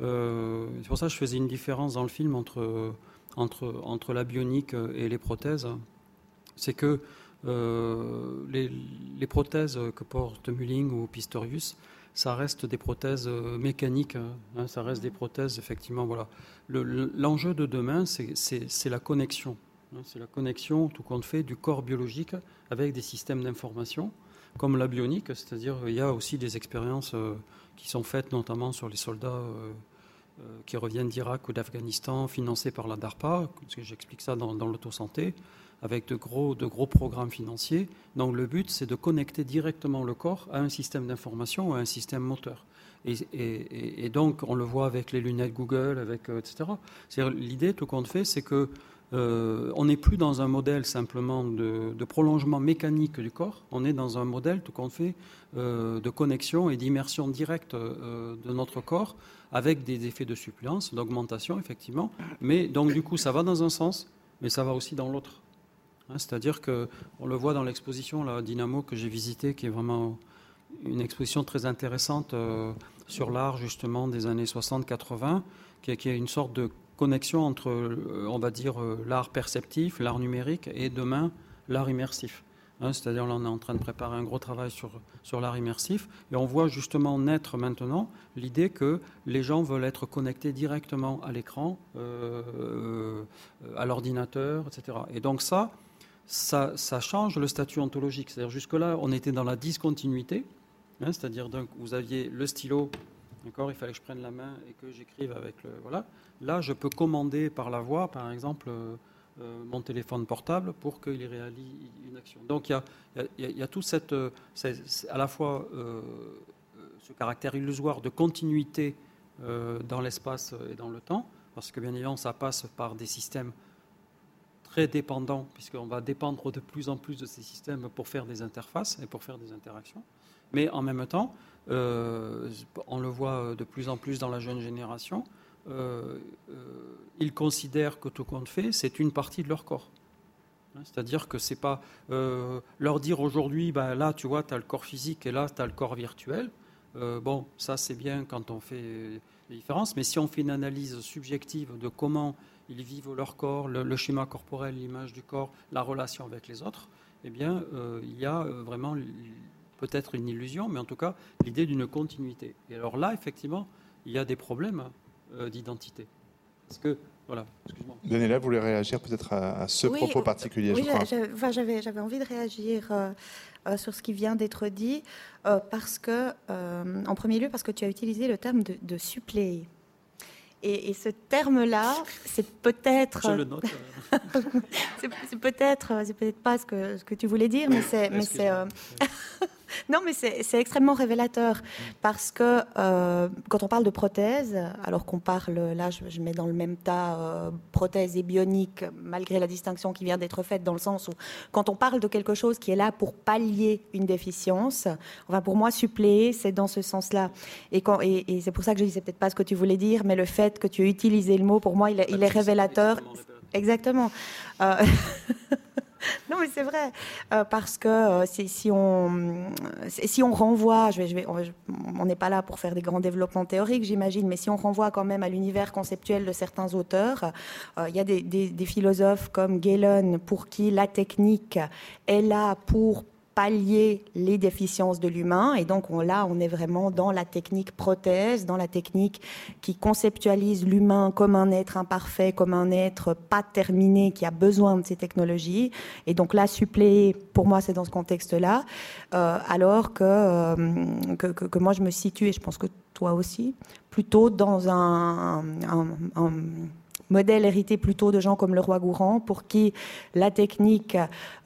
euh, c'est pour ça que je faisais une différence dans le film entre, la bionique et les prothèses, c'est que euh, les, prothèses que porte Mulling ou Pistorius, ça reste des prothèses mécaniques, hein, ça reste des prothèses, effectivement, voilà. L'enjeu de demain, c'est la connexion. Hein, c'est la connexion, tout compte fait, du corps biologique avec des systèmes d'information comme la bionique, c'est-à-dire il y a aussi des expériences euh, qui sont faites notamment sur les soldats euh, euh, qui reviennent d'Irak ou d'Afghanistan, financés par la DARPA, j'explique ça dans, dans l'autosanté, avec de gros, programmes financiers. Donc le but, c'est de connecter directement le corps à un système d'information ou à un système moteur. Et, donc, on le voit avec les lunettes Google, avec, etc. L'idée, tout compte fait, c'est que euh, on n'est plus dans un modèle simplement de, prolongement mécanique du corps, on est dans un modèle tout compte fait euh, de connexion et d'immersion directe euh, de notre corps avec des effets de suppléance, d'augmentation effectivement. Mais donc du coup ça va dans un sens, mais ça va aussi dans l'autre. Hein, c'est-à-dire que on le voit dans l'exposition la Dynamo que j'ai visitée, qui est vraiment une exposition très intéressante sur l'art justement des années 60-80, qui, est une sorte de connexion entre, euh, on va dire, euh, l'art perceptif, l'art numérique et demain l'art immersif. Hein, c'est-à-dire, là, on est en train de préparer un gros travail sur, sur l'art immersif et on voit justement naître maintenant l'idée que les gens veulent être connectés directement à l'écran, euh, à l'ordinateur, etc. Et donc, ça, ça, change le statut ontologique. C'est-à-dire, jusque-là, on était dans la discontinuité, hein, c'est-à-dire, vous aviez le stylo D'accord Il fallait que je prenne la main et que j'écrive avec le. Voilà. Là, je peux commander par la voix, par exemple, euh, euh, mon téléphone portable pour qu'il réalise une action. Donc, il y a, tout cette, euh, à la fois ce caractère illusoire de continuité dans l'espace et dans le temps, parce que bien évidemment, ça passe par des systèmes très dépendants, puisqu'on va dépendre de plus en plus de ces systèmes pour faire des interfaces et pour faire des interactions. Mais en même temps, euh, on le voit de plus en plus dans la jeune génération, euh, euh, ils considèrent que tout compte fait, c'est une partie de leur corps. Hein, c'est-à-dire que c'est pas leur dire aujourd'hui, ben là, tu vois, tu as le corps physique et là, tu as le corps virtuel. bon, ça, c'est bien quand on fait les différences, mais si on fait une analyse subjective de comment ils vivent leur corps, le, schéma corporel, l'image du corps, la relation avec les autres, eh bien, il y a vraiment peut-être une illusion, mais en tout cas l'idée d'une continuité. Et alors là, effectivement, il y a des problèmes euh, d'identité. Parce que, voilà, excuse-moi. Daniela voulait réagir peut-être à, ce propos particulier, oui, j'avais, j'avais envie de réagir euh, euh, sur ce qui vient d'être dit, parce que, en premier lieu, parce que tu as utilisé le terme de, de suppléer. Et, ce terme-là, c'est peut-être. Je le note. c'est peut-être, c'est peut-être pas ce que, ce que tu voulais dire, mais c'est, mais c'est. Non, mais c'est extrêmement révélateur parce que euh, quand on parle de prothèse, alors qu'on parle, là je, mets dans le même tas euh, prothèse et bionique, malgré la distinction qui vient d'être faite dans le sens où quand on parle de quelque chose qui est là pour pallier une déficience, enfin pour moi suppléer, c'est dans ce sens-là. Et, et, c'est pour ça que je disais peut-être pas ce que tu voulais dire, mais le fait que tu aies utilisé le mot, pour moi, il, il est révélateur. Exactement. Euh, non, mais c'est vrai, euh, parce que euh, si, on, si on renvoie, je vais, je vais, on n'est pas là pour faire des grands développements théoriques, j'imagine, mais si on renvoie quand même à l'univers conceptuel de certains auteurs, il y a des, des philosophes comme Galen pour qui la technique est là pour pallier les déficiences de l'humain. Et donc là, on est vraiment dans la technique prothèse, dans la technique qui conceptualise l'humain comme un être imparfait, comme un être pas terminé, qui a besoin de ces technologies. Et donc là, suppléer, pour moi, c'est dans ce contexte-là, euh, alors euh, que, que, moi, je me situe, et je pense que toi aussi, plutôt dans un, un modèle hérité plutôt de gens comme le roi Gourand, pour qui la technique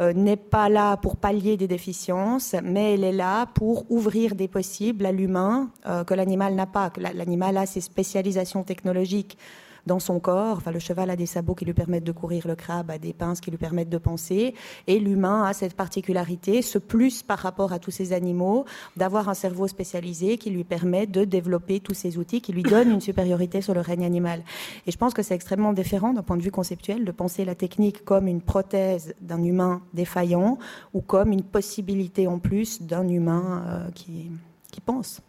euh, n'est pas là pour pallier des déficiences, mais elle est là pour ouvrir des possibles à l'humain euh, que l'animal n'a pas. L'animal a ses spécialisations technologiques dans son corps. Enfin, le cheval a des sabots qui lui permettent de courir, le crabe a des pinces qui lui permettent de penser. Et l'humain a cette particularité, ce plus par rapport à tous ces animaux, d'avoir un cerveau spécialisé qui lui permet de développer tous ces outils, qui lui donnent une supériorité sur le règne animal. Et je pense que c'est extrêmement différent d'un point de vue conceptuel de penser la technique comme une prothèse d'un humain défaillant ou comme une possibilité en plus d'un humain euh, qui pense.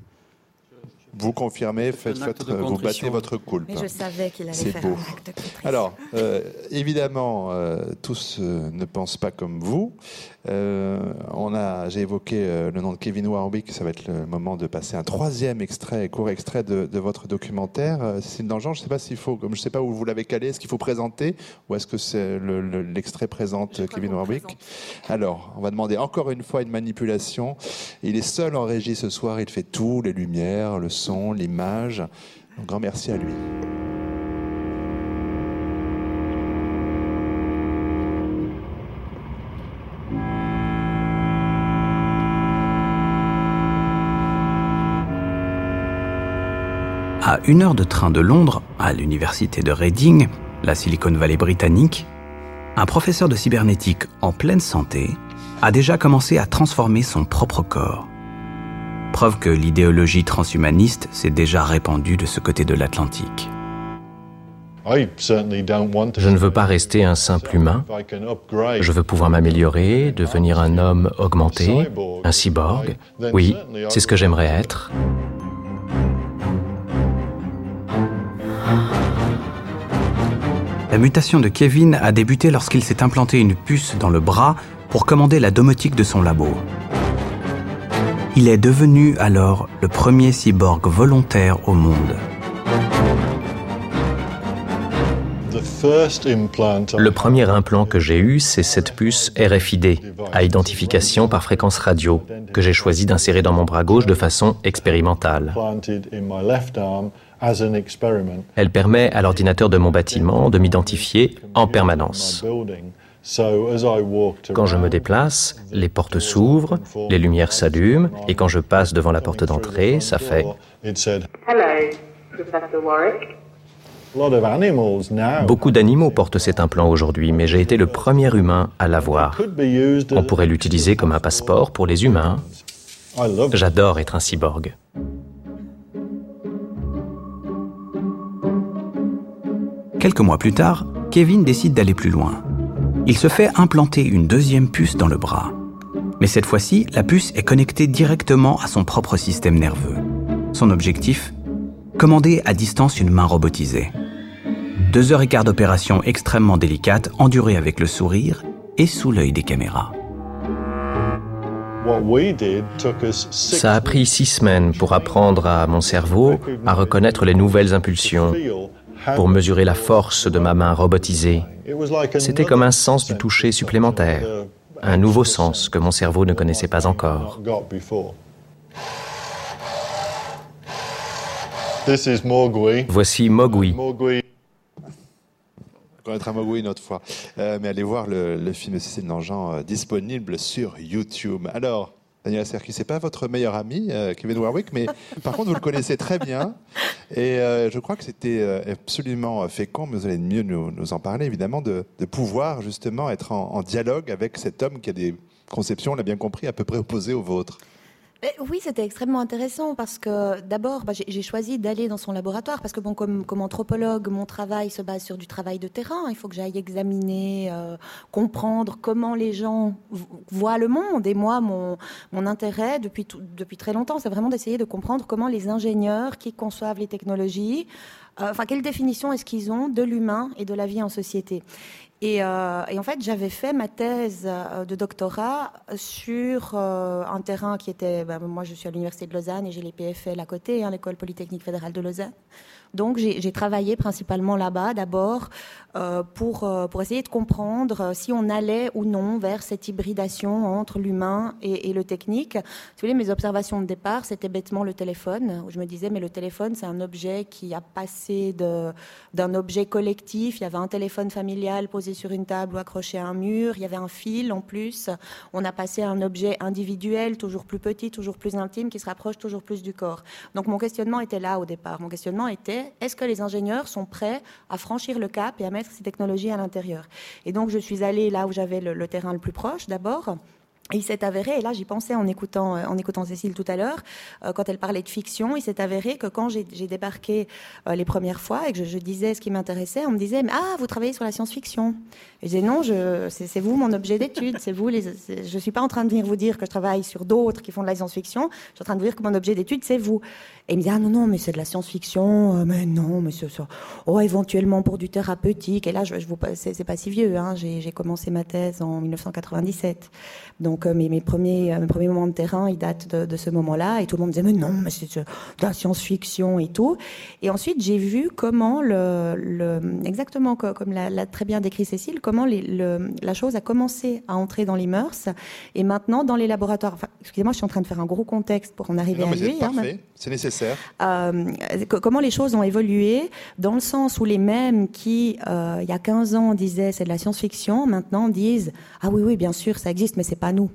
Vous confirmez, faites, vous battez votre coulpe. Mais je savais qu'il allait faire beau. un acte de Alors, euh, évidemment, euh, tous euh, ne pensent pas comme vous. on a, j'ai évoqué le nom de Kevin Warwick. Ça va être le moment de passer un troisième extrait, court extrait de, votre documentaire. C'est une je ne sais pas s'il faut, comme je ne sais pas où vous l'avez calé, est-ce qu'il faut présenter ou est-ce que c'est l'extrait présente Kevin Warwick Alors, on va demander encore une fois une manipulation. Il est seul en régie ce soir. Il fait tout, les lumières, le son l'image. Un grand merci à lui. À une heure de train de Londres, à l'université de Reading, la Silicon Valley britannique, un professeur de cybernétique en pleine santé a déjà commencé à transformer son propre corps preuve que l'idéologie transhumaniste s'est déjà répandue de ce côté de l'Atlantique. Je ne veux pas rester un simple humain. Je veux pouvoir m'améliorer, devenir un homme augmenté, un cyborg. Oui, c'est ce que j'aimerais être. La mutation de Kevin a débuté lorsqu'il s'est implanté une puce dans le bras pour commander la domotique de son labo. Il est devenu alors le premier cyborg volontaire au monde. Le premier implant que j'ai eu, c'est cette puce RFID, à identification par fréquence radio, que j'ai choisi d'insérer dans mon bras gauche de façon expérimentale. Elle permet à l'ordinateur de mon bâtiment de m'identifier en permanence. Quand je me déplace, les portes s'ouvrent, les lumières s'allument, et quand je passe devant la porte d'entrée, ça fait Beaucoup d'animaux portent cet implant aujourd'hui, mais j'ai été le premier humain à l'avoir. On pourrait l'utiliser comme un passeport pour les humains. J'adore être un cyborg. Quelques mois plus tard, Kevin décide d'aller plus loin il se fait implanter une deuxième puce dans le bras. Mais cette fois-ci, la puce est connectée directement à son propre système nerveux. Son objectif Commander à distance une main robotisée. Deux heures et quart d'opération extrêmement délicate, endurée avec le sourire et sous l'œil des caméras. Ça a pris six semaines pour apprendre à mon cerveau à reconnaître les nouvelles impulsions, pour mesurer la force de ma main robotisée. C'était comme un sens du toucher supplémentaire, un nouveau sens que mon cerveau ne connaissait pas encore. Voici Mogui. On connaîtra Mogui une autre fois. Euh, mais allez voir le, film de Cécile Nangean euh, disponible sur YouTube. Alors, Daniel Serki, c'est pas votre meilleur ami, euh, Kevin Warwick, mais par contre, vous le connaissez très bien. Et euh, je crois que c'était euh, absolument fécond, mais vous allez mieux nous, en parler, évidemment, de, pouvoir justement être en, dialogue avec cet homme qui a des conceptions, on l'a bien compris, à peu près opposées aux vôtres. Oui, c'était extrêmement intéressant parce que d'abord, bah, j'ai choisi d'aller dans son laboratoire parce que bon, comme, anthropologue, mon travail se base sur du travail de terrain. Il faut que j'aille examiner, euh, comprendre comment les gens voient le monde. Et moi, mon, intérêt depuis, depuis très longtemps, c'est vraiment d'essayer de comprendre comment les ingénieurs qui conçoivent les technologies, euh, enfin, quelle définition est-ce qu'ils ont de l'humain et de la vie en société euh, et, en fait, j'avais fait ma thèse euh, de doctorat sur euh, un terrain qui était. Ben, moi, je suis à l'université de Lausanne et j'ai les PFL à côté, hein, l'école polytechnique fédérale de Lausanne. Donc j'ai travaillé principalement là-bas d'abord euh, pour, euh, pour essayer de comprendre euh, si on allait ou non vers cette hybridation entre l'humain et, le technique. vous voulez, mes observations de départ, c'était bêtement le téléphone, où je me disais, mais le téléphone, c'est un objet qui a passé d'un objet collectif. Il y avait un téléphone familial posé sur une table ou accroché à un mur, il y avait un fil en plus. On a passé à un objet individuel, toujours plus petit, toujours plus intime, qui se rapproche toujours plus du corps. Donc mon questionnement était là au départ. Mon questionnement était est-ce que les ingénieurs sont prêts à franchir le cap et à mettre ces technologies à l'intérieur? Et donc je suis allée là où j'avais le terrain le plus proche d'abord. Il s'est avéré, et là j'y pensais en écoutant, euh, en écoutant Cécile tout à l'heure, euh, quand elle parlait de fiction, il s'est avéré que quand j'ai débarqué euh, les premières fois et que je, disais ce qui m'intéressait, on me disait Ah, vous travaillez sur la science-fiction Et je disais Non, c'est vous mon objet d'étude, c'est vous. Je ne suis pas en train de venir vous dire que je travaille sur d'autres qui font de la science-fiction, je suis en train de vous dire que mon objet d'étude, c'est vous. Et il me disait Ah non, non, mais c'est de la science-fiction, mais non, mais c'est oh, éventuellement pour du thérapeutique. Et là, je, je vous, c'est pas si vieux, hein, j'ai commencé ma thèse en 1997. Donc, euh, mes, premiers, euh, mes premiers moments de terrain, ils datent de, ce moment-là. Et tout le monde disait, mais non, mais c'est de la science-fiction et tout. Et ensuite, j'ai vu comment, exactement comme l'a très bien décrit Cécile, comment la chose a commencé à entrer dans les mœurs. Et maintenant, dans les laboratoires, enfin, excusez-moi, je suis en train de faire un gros contexte pour en arriver à lui. Hein, parfait, c'est nécessaire. Euh, comment les choses ont évolué, dans le sens où les mêmes qui, il y a 15 ans, disaient c'est de la science-fiction, maintenant disent, ah oui, oui, bien sûr, ça existe, mais c'est pas nous.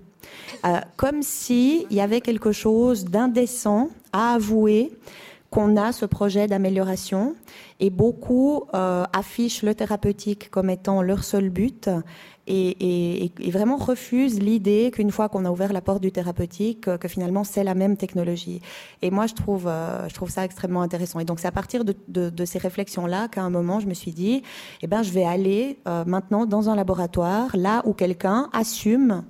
Euh, comme s'il y avait quelque chose d'indécent à avouer qu'on a ce projet d'amélioration et beaucoup euh, affichent le thérapeutique comme étant leur seul but et, vraiment refusent l'idée qu'une fois qu'on a ouvert la porte du thérapeutique, que, finalement c'est la même technologie. Et moi je trouve, euh, je trouve ça extrêmement intéressant. Et donc c'est à partir de, ces réflexions-là qu'à un moment je me suis dit, eh ben je vais aller maintenant dans un laboratoire là où quelqu'un assume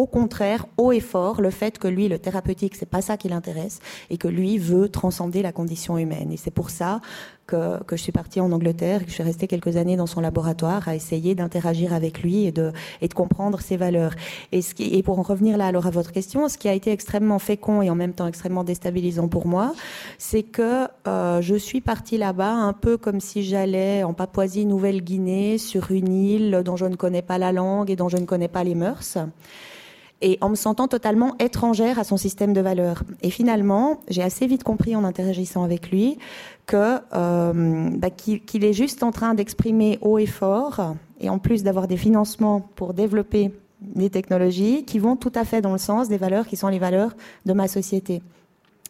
au contraire, haut et fort, le fait que lui, le thérapeutique, c'est pas ça qui l'intéresse et que lui veut transcender la condition humaine. Et c'est pour ça que, je suis partie en Angleterre, que je suis restée quelques années dans son laboratoire à essayer d'interagir avec lui et de, et de comprendre ses valeurs. Et, ce qui, et pour en revenir là alors à votre question, ce qui a été extrêmement fécond et en même temps extrêmement déstabilisant pour moi, c'est que euh, je suis partie là-bas un peu comme si j'allais en Papouasie-Nouvelle-Guinée sur une île dont je ne connais pas la langue et dont je ne connais pas les mœurs et en me sentant totalement étrangère à son système de valeurs. Et finalement, j'ai assez vite compris en interagissant avec lui que euh, bah, qu'il est juste en train d'exprimer haut et fort, et en plus d'avoir des financements pour développer des technologies qui vont tout à fait dans le sens des valeurs qui sont les valeurs de ma société.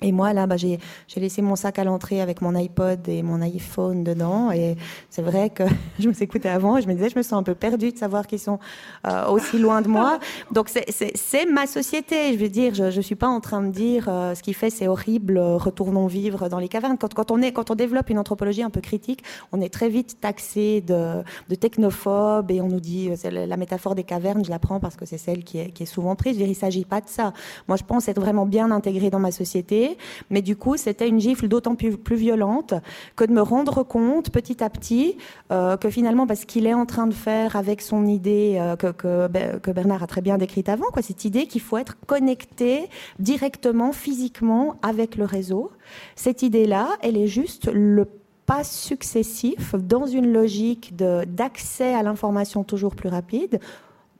Et moi, là, bah, j'ai laissé mon sac à l'entrée avec mon iPod et mon iPhone dedans. Et c'est vrai que je me suis écoutée avant et je me disais, je me sens un peu perdue de savoir qu'ils sont euh, aussi loin de moi. Donc, c'est ma société. Je veux dire, je ne suis pas en train de dire euh, ce qu'il fait, c'est horrible, retournons vivre dans les cavernes. Quand, quand, on est, quand on développe une anthropologie un peu critique, on est très vite taxé de, de technophobe et on nous dit, c'est la métaphore des cavernes, je la prends parce que c'est celle qui est, qui est souvent prise. Je veux dire, il ne s'agit pas de ça. Moi, je pense être vraiment bien intégrée dans ma société mais du coup, c'était une gifle d'autant plus, violente que de me rendre compte petit à petit euh, que finalement, parce qu'il est en train de faire avec son idée euh, que, que, Bernard a très bien décrite avant, quoi, cette idée qu'il faut être connecté directement, physiquement avec le réseau. Cette idée-là, elle est juste le pas successif dans une logique d'accès à l'information toujours plus rapide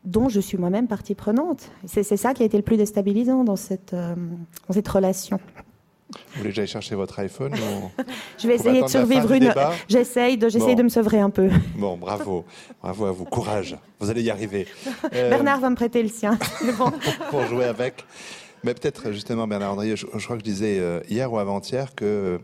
dont je suis moi-même partie prenante. C'est ça qui a été le plus déstabilisant dans cette, euh, dans cette relation. Vous voulez que j'aille chercher votre iPhone Je vais essayer de survivre une. J'essaye de, de me sevrer un peu. Bon, bravo, bravo à vous, courage. Vous allez y arriver. Bernard va me prêter le sien. Pour jouer avec. Mais peut-être justement, Bernard Andrieux, je, crois que je disais euh, hier ou avant-hier que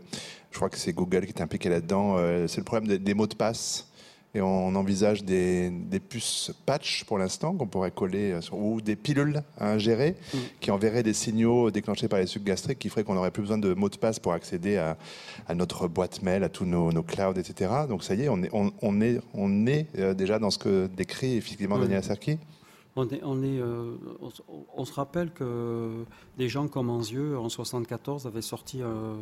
je crois que c'est Google qui est impliqué là-dedans. c'est le problème des, mots de passe Et on envisage des, puces patch pour l'instant qu'on pourrait coller, ou des pilules à ingérer mm. qui enverraient des signaux déclenchés par les sucs gastriques qui feraient qu'on n'aurait plus besoin de mots de passe pour accéder à, notre boîte mail, à tous nos, clouds, etc. Donc ça y est, on est, on, est, on est euh, déjà dans ce que décrit effectivement Daniel. On, est, on, est, euh, on, se rappelle que des gens comme Anzieux, en 74, avaient sorti euh,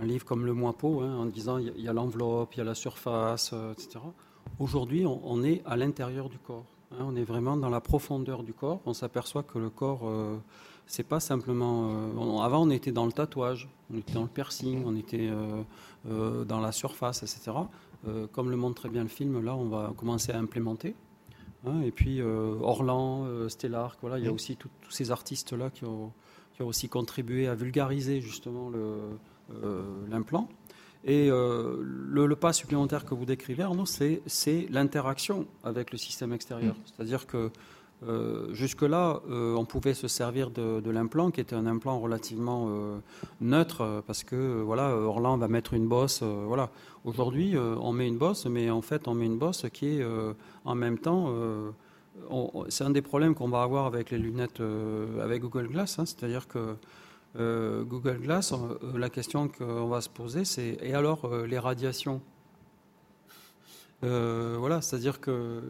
un livre comme Le Moineau, hein, en disant il y a l'enveloppe, il y a la surface, etc. Aujourd'hui, on, est à l'intérieur du corps. Hein. on est vraiment dans la profondeur du corps. On s'aperçoit que le corps, euh, c'est pas simplement. Euh, avant, on était dans le tatouage, on était dans le piercing, on était euh, dans la surface, etc. comme le montre très bien le film, là, on va commencer à implémenter. Hein. et puis Orlan, Stellar, voilà, il y a aussi tous ces artistes-là qui ont, qui ont, aussi contribué à vulgariser justement l'implant. Et euh, le, pas supplémentaire que vous décrivez, Arnaud, c'est l'interaction avec le système extérieur. Mm. C'est-à-dire que euh, jusque-là, euh, on pouvait se servir de, l'implant, qui était un implant relativement neutre, parce que voilà, Orlan va mettre une bosse. voilà. Aujourd'hui, on met une bosse, mais en fait, on met une bosse qui est en même temps. c'est un des problèmes qu'on va avoir avec les lunettes avec Google Glass, hein. c'est-à-dire que euh, Google Glass, euh, la question qu'on va se poser, c'est et alors euh, les radiations? Voilà, c'est-à-dire que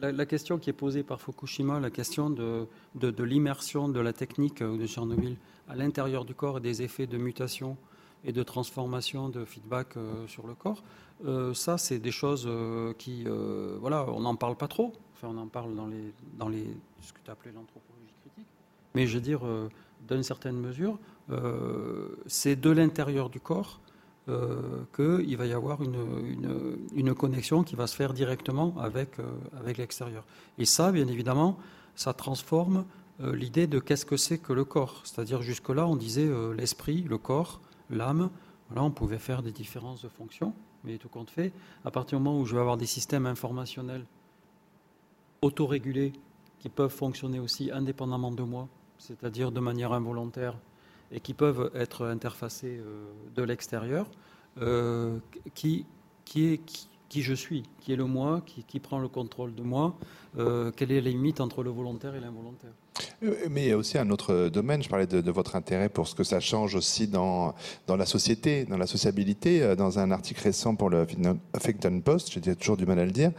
la, question qui est posée par Fukushima, la question de, de, l'immersion de la technique de Tchernobyl à l'intérieur du corps et des effets de mutation et de transformation, de feedback sur le corps, ça, c'est des choses qui, voilà, on n'en parle pas trop. Enfin, on en parle dans les, dans les, ce que tu as appelé l'anthropologie critique. Mais je veux dire, d'une certaine mesure, euh, c'est de l'intérieur du corps euh, qu'il va y avoir une, une, connexion qui va se faire directement avec, euh, avec l'extérieur. Et ça, bien évidemment, ça transforme l'idée de qu'est-ce que c'est que le corps. C'est-à-dire jusque-là, on disait l'esprit, le corps, l'âme. Là, on pouvait faire des différences de fonctions, mais tout compte fait, à partir du moment où je vais avoir des systèmes informationnels autorégulés qui peuvent fonctionner aussi indépendamment de moi, c'est-à-dire de manière involontaire, et qui peuvent être interfacés euh, de l'extérieur, euh, qui, qui, est, qui, je suis, qui est le moi, qui, qui prend le contrôle de moi, euh, quelle est la limite entre le volontaire et l'involontaire? Euh, mais il y a aussi un autre domaine, je parlais de, votre intérêt pour ce que ça change aussi dans, dans la société, dans la sociabilité. Euh, dans un article récent pour le Huffington Post, j'ai toujours du mal à le dire,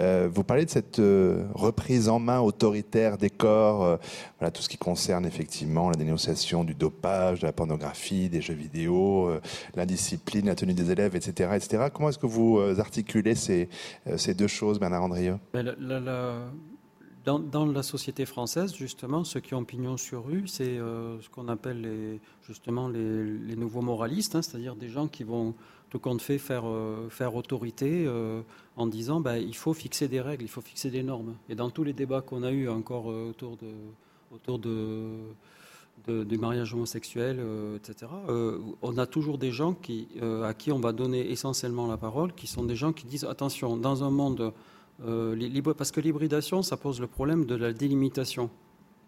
euh, vous parlez de cette reprise en main autoritaire des corps, voilà, tout ce qui concerne effectivement la dénonciation du dopage, de la pornographie, des jeux vidéo, l'indiscipline, la tenue des élèves, etc. etc. Comment est-ce que vous articulez ces, ces deux choses, Bernard Andrieux? Ben, dans, la société française, justement, ceux qui ont pignon sur rue, c'est euh, ce qu'on appelle les, justement les, nouveaux moralistes, hein, c'est-à-dire des gens qui vont, tout compte fait, faire, euh, autorité euh, en disant ben, il faut fixer des règles, il faut fixer des normes. Et dans tous les débats qu'on a eus encore autour de, autour de, du mariage homosexuel, etc., on a toujours des gens qui, à qui on va donner essentiellement la parole, qui sont des gens qui disent attention, dans un monde euh, parce que l'hybridation, ça pose le problème de la délimitation.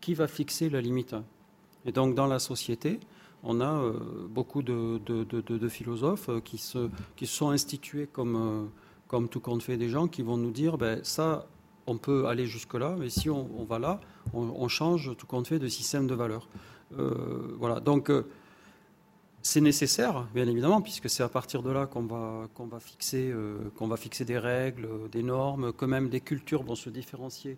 Qui va fixer la limite? Et donc, dans la société, on a euh, beaucoup de, philosophes euh, qui se, qui sont institués comme, comme tout compte fait des gens qui vont nous dire ben, ça, on peut aller jusque-là, mais si on, va là, on, change tout compte fait de système de valeurs. voilà. Donc, c'est nécessaire, bien évidemment, puisque c'est à partir de là qu'on va, va, fixer, euh, va fixer des règles, euh, des normes, que même des cultures vont se différencier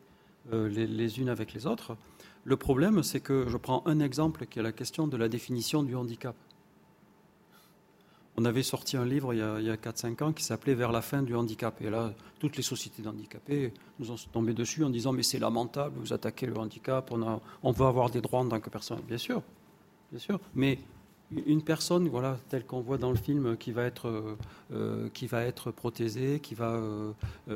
euh, les, unes avec les autres. Le problème, c'est que je prends un exemple qui est la question de la définition du handicap. On avait sorti un livre il y a, a 4-5 ans qui s'appelait Vers la fin du handicap. Et là, toutes les sociétés d'handicapés nous ont tombé dessus en disant Mais c'est lamentable, vous attaquez le handicap, on, a, on avoir des droits en tant que personne. Bien sûr, bien sûr. Mais une personne, voilà, telle qu'on voit dans le film, qui va être, euh, euh, qui va être prothésée, qui va, euh,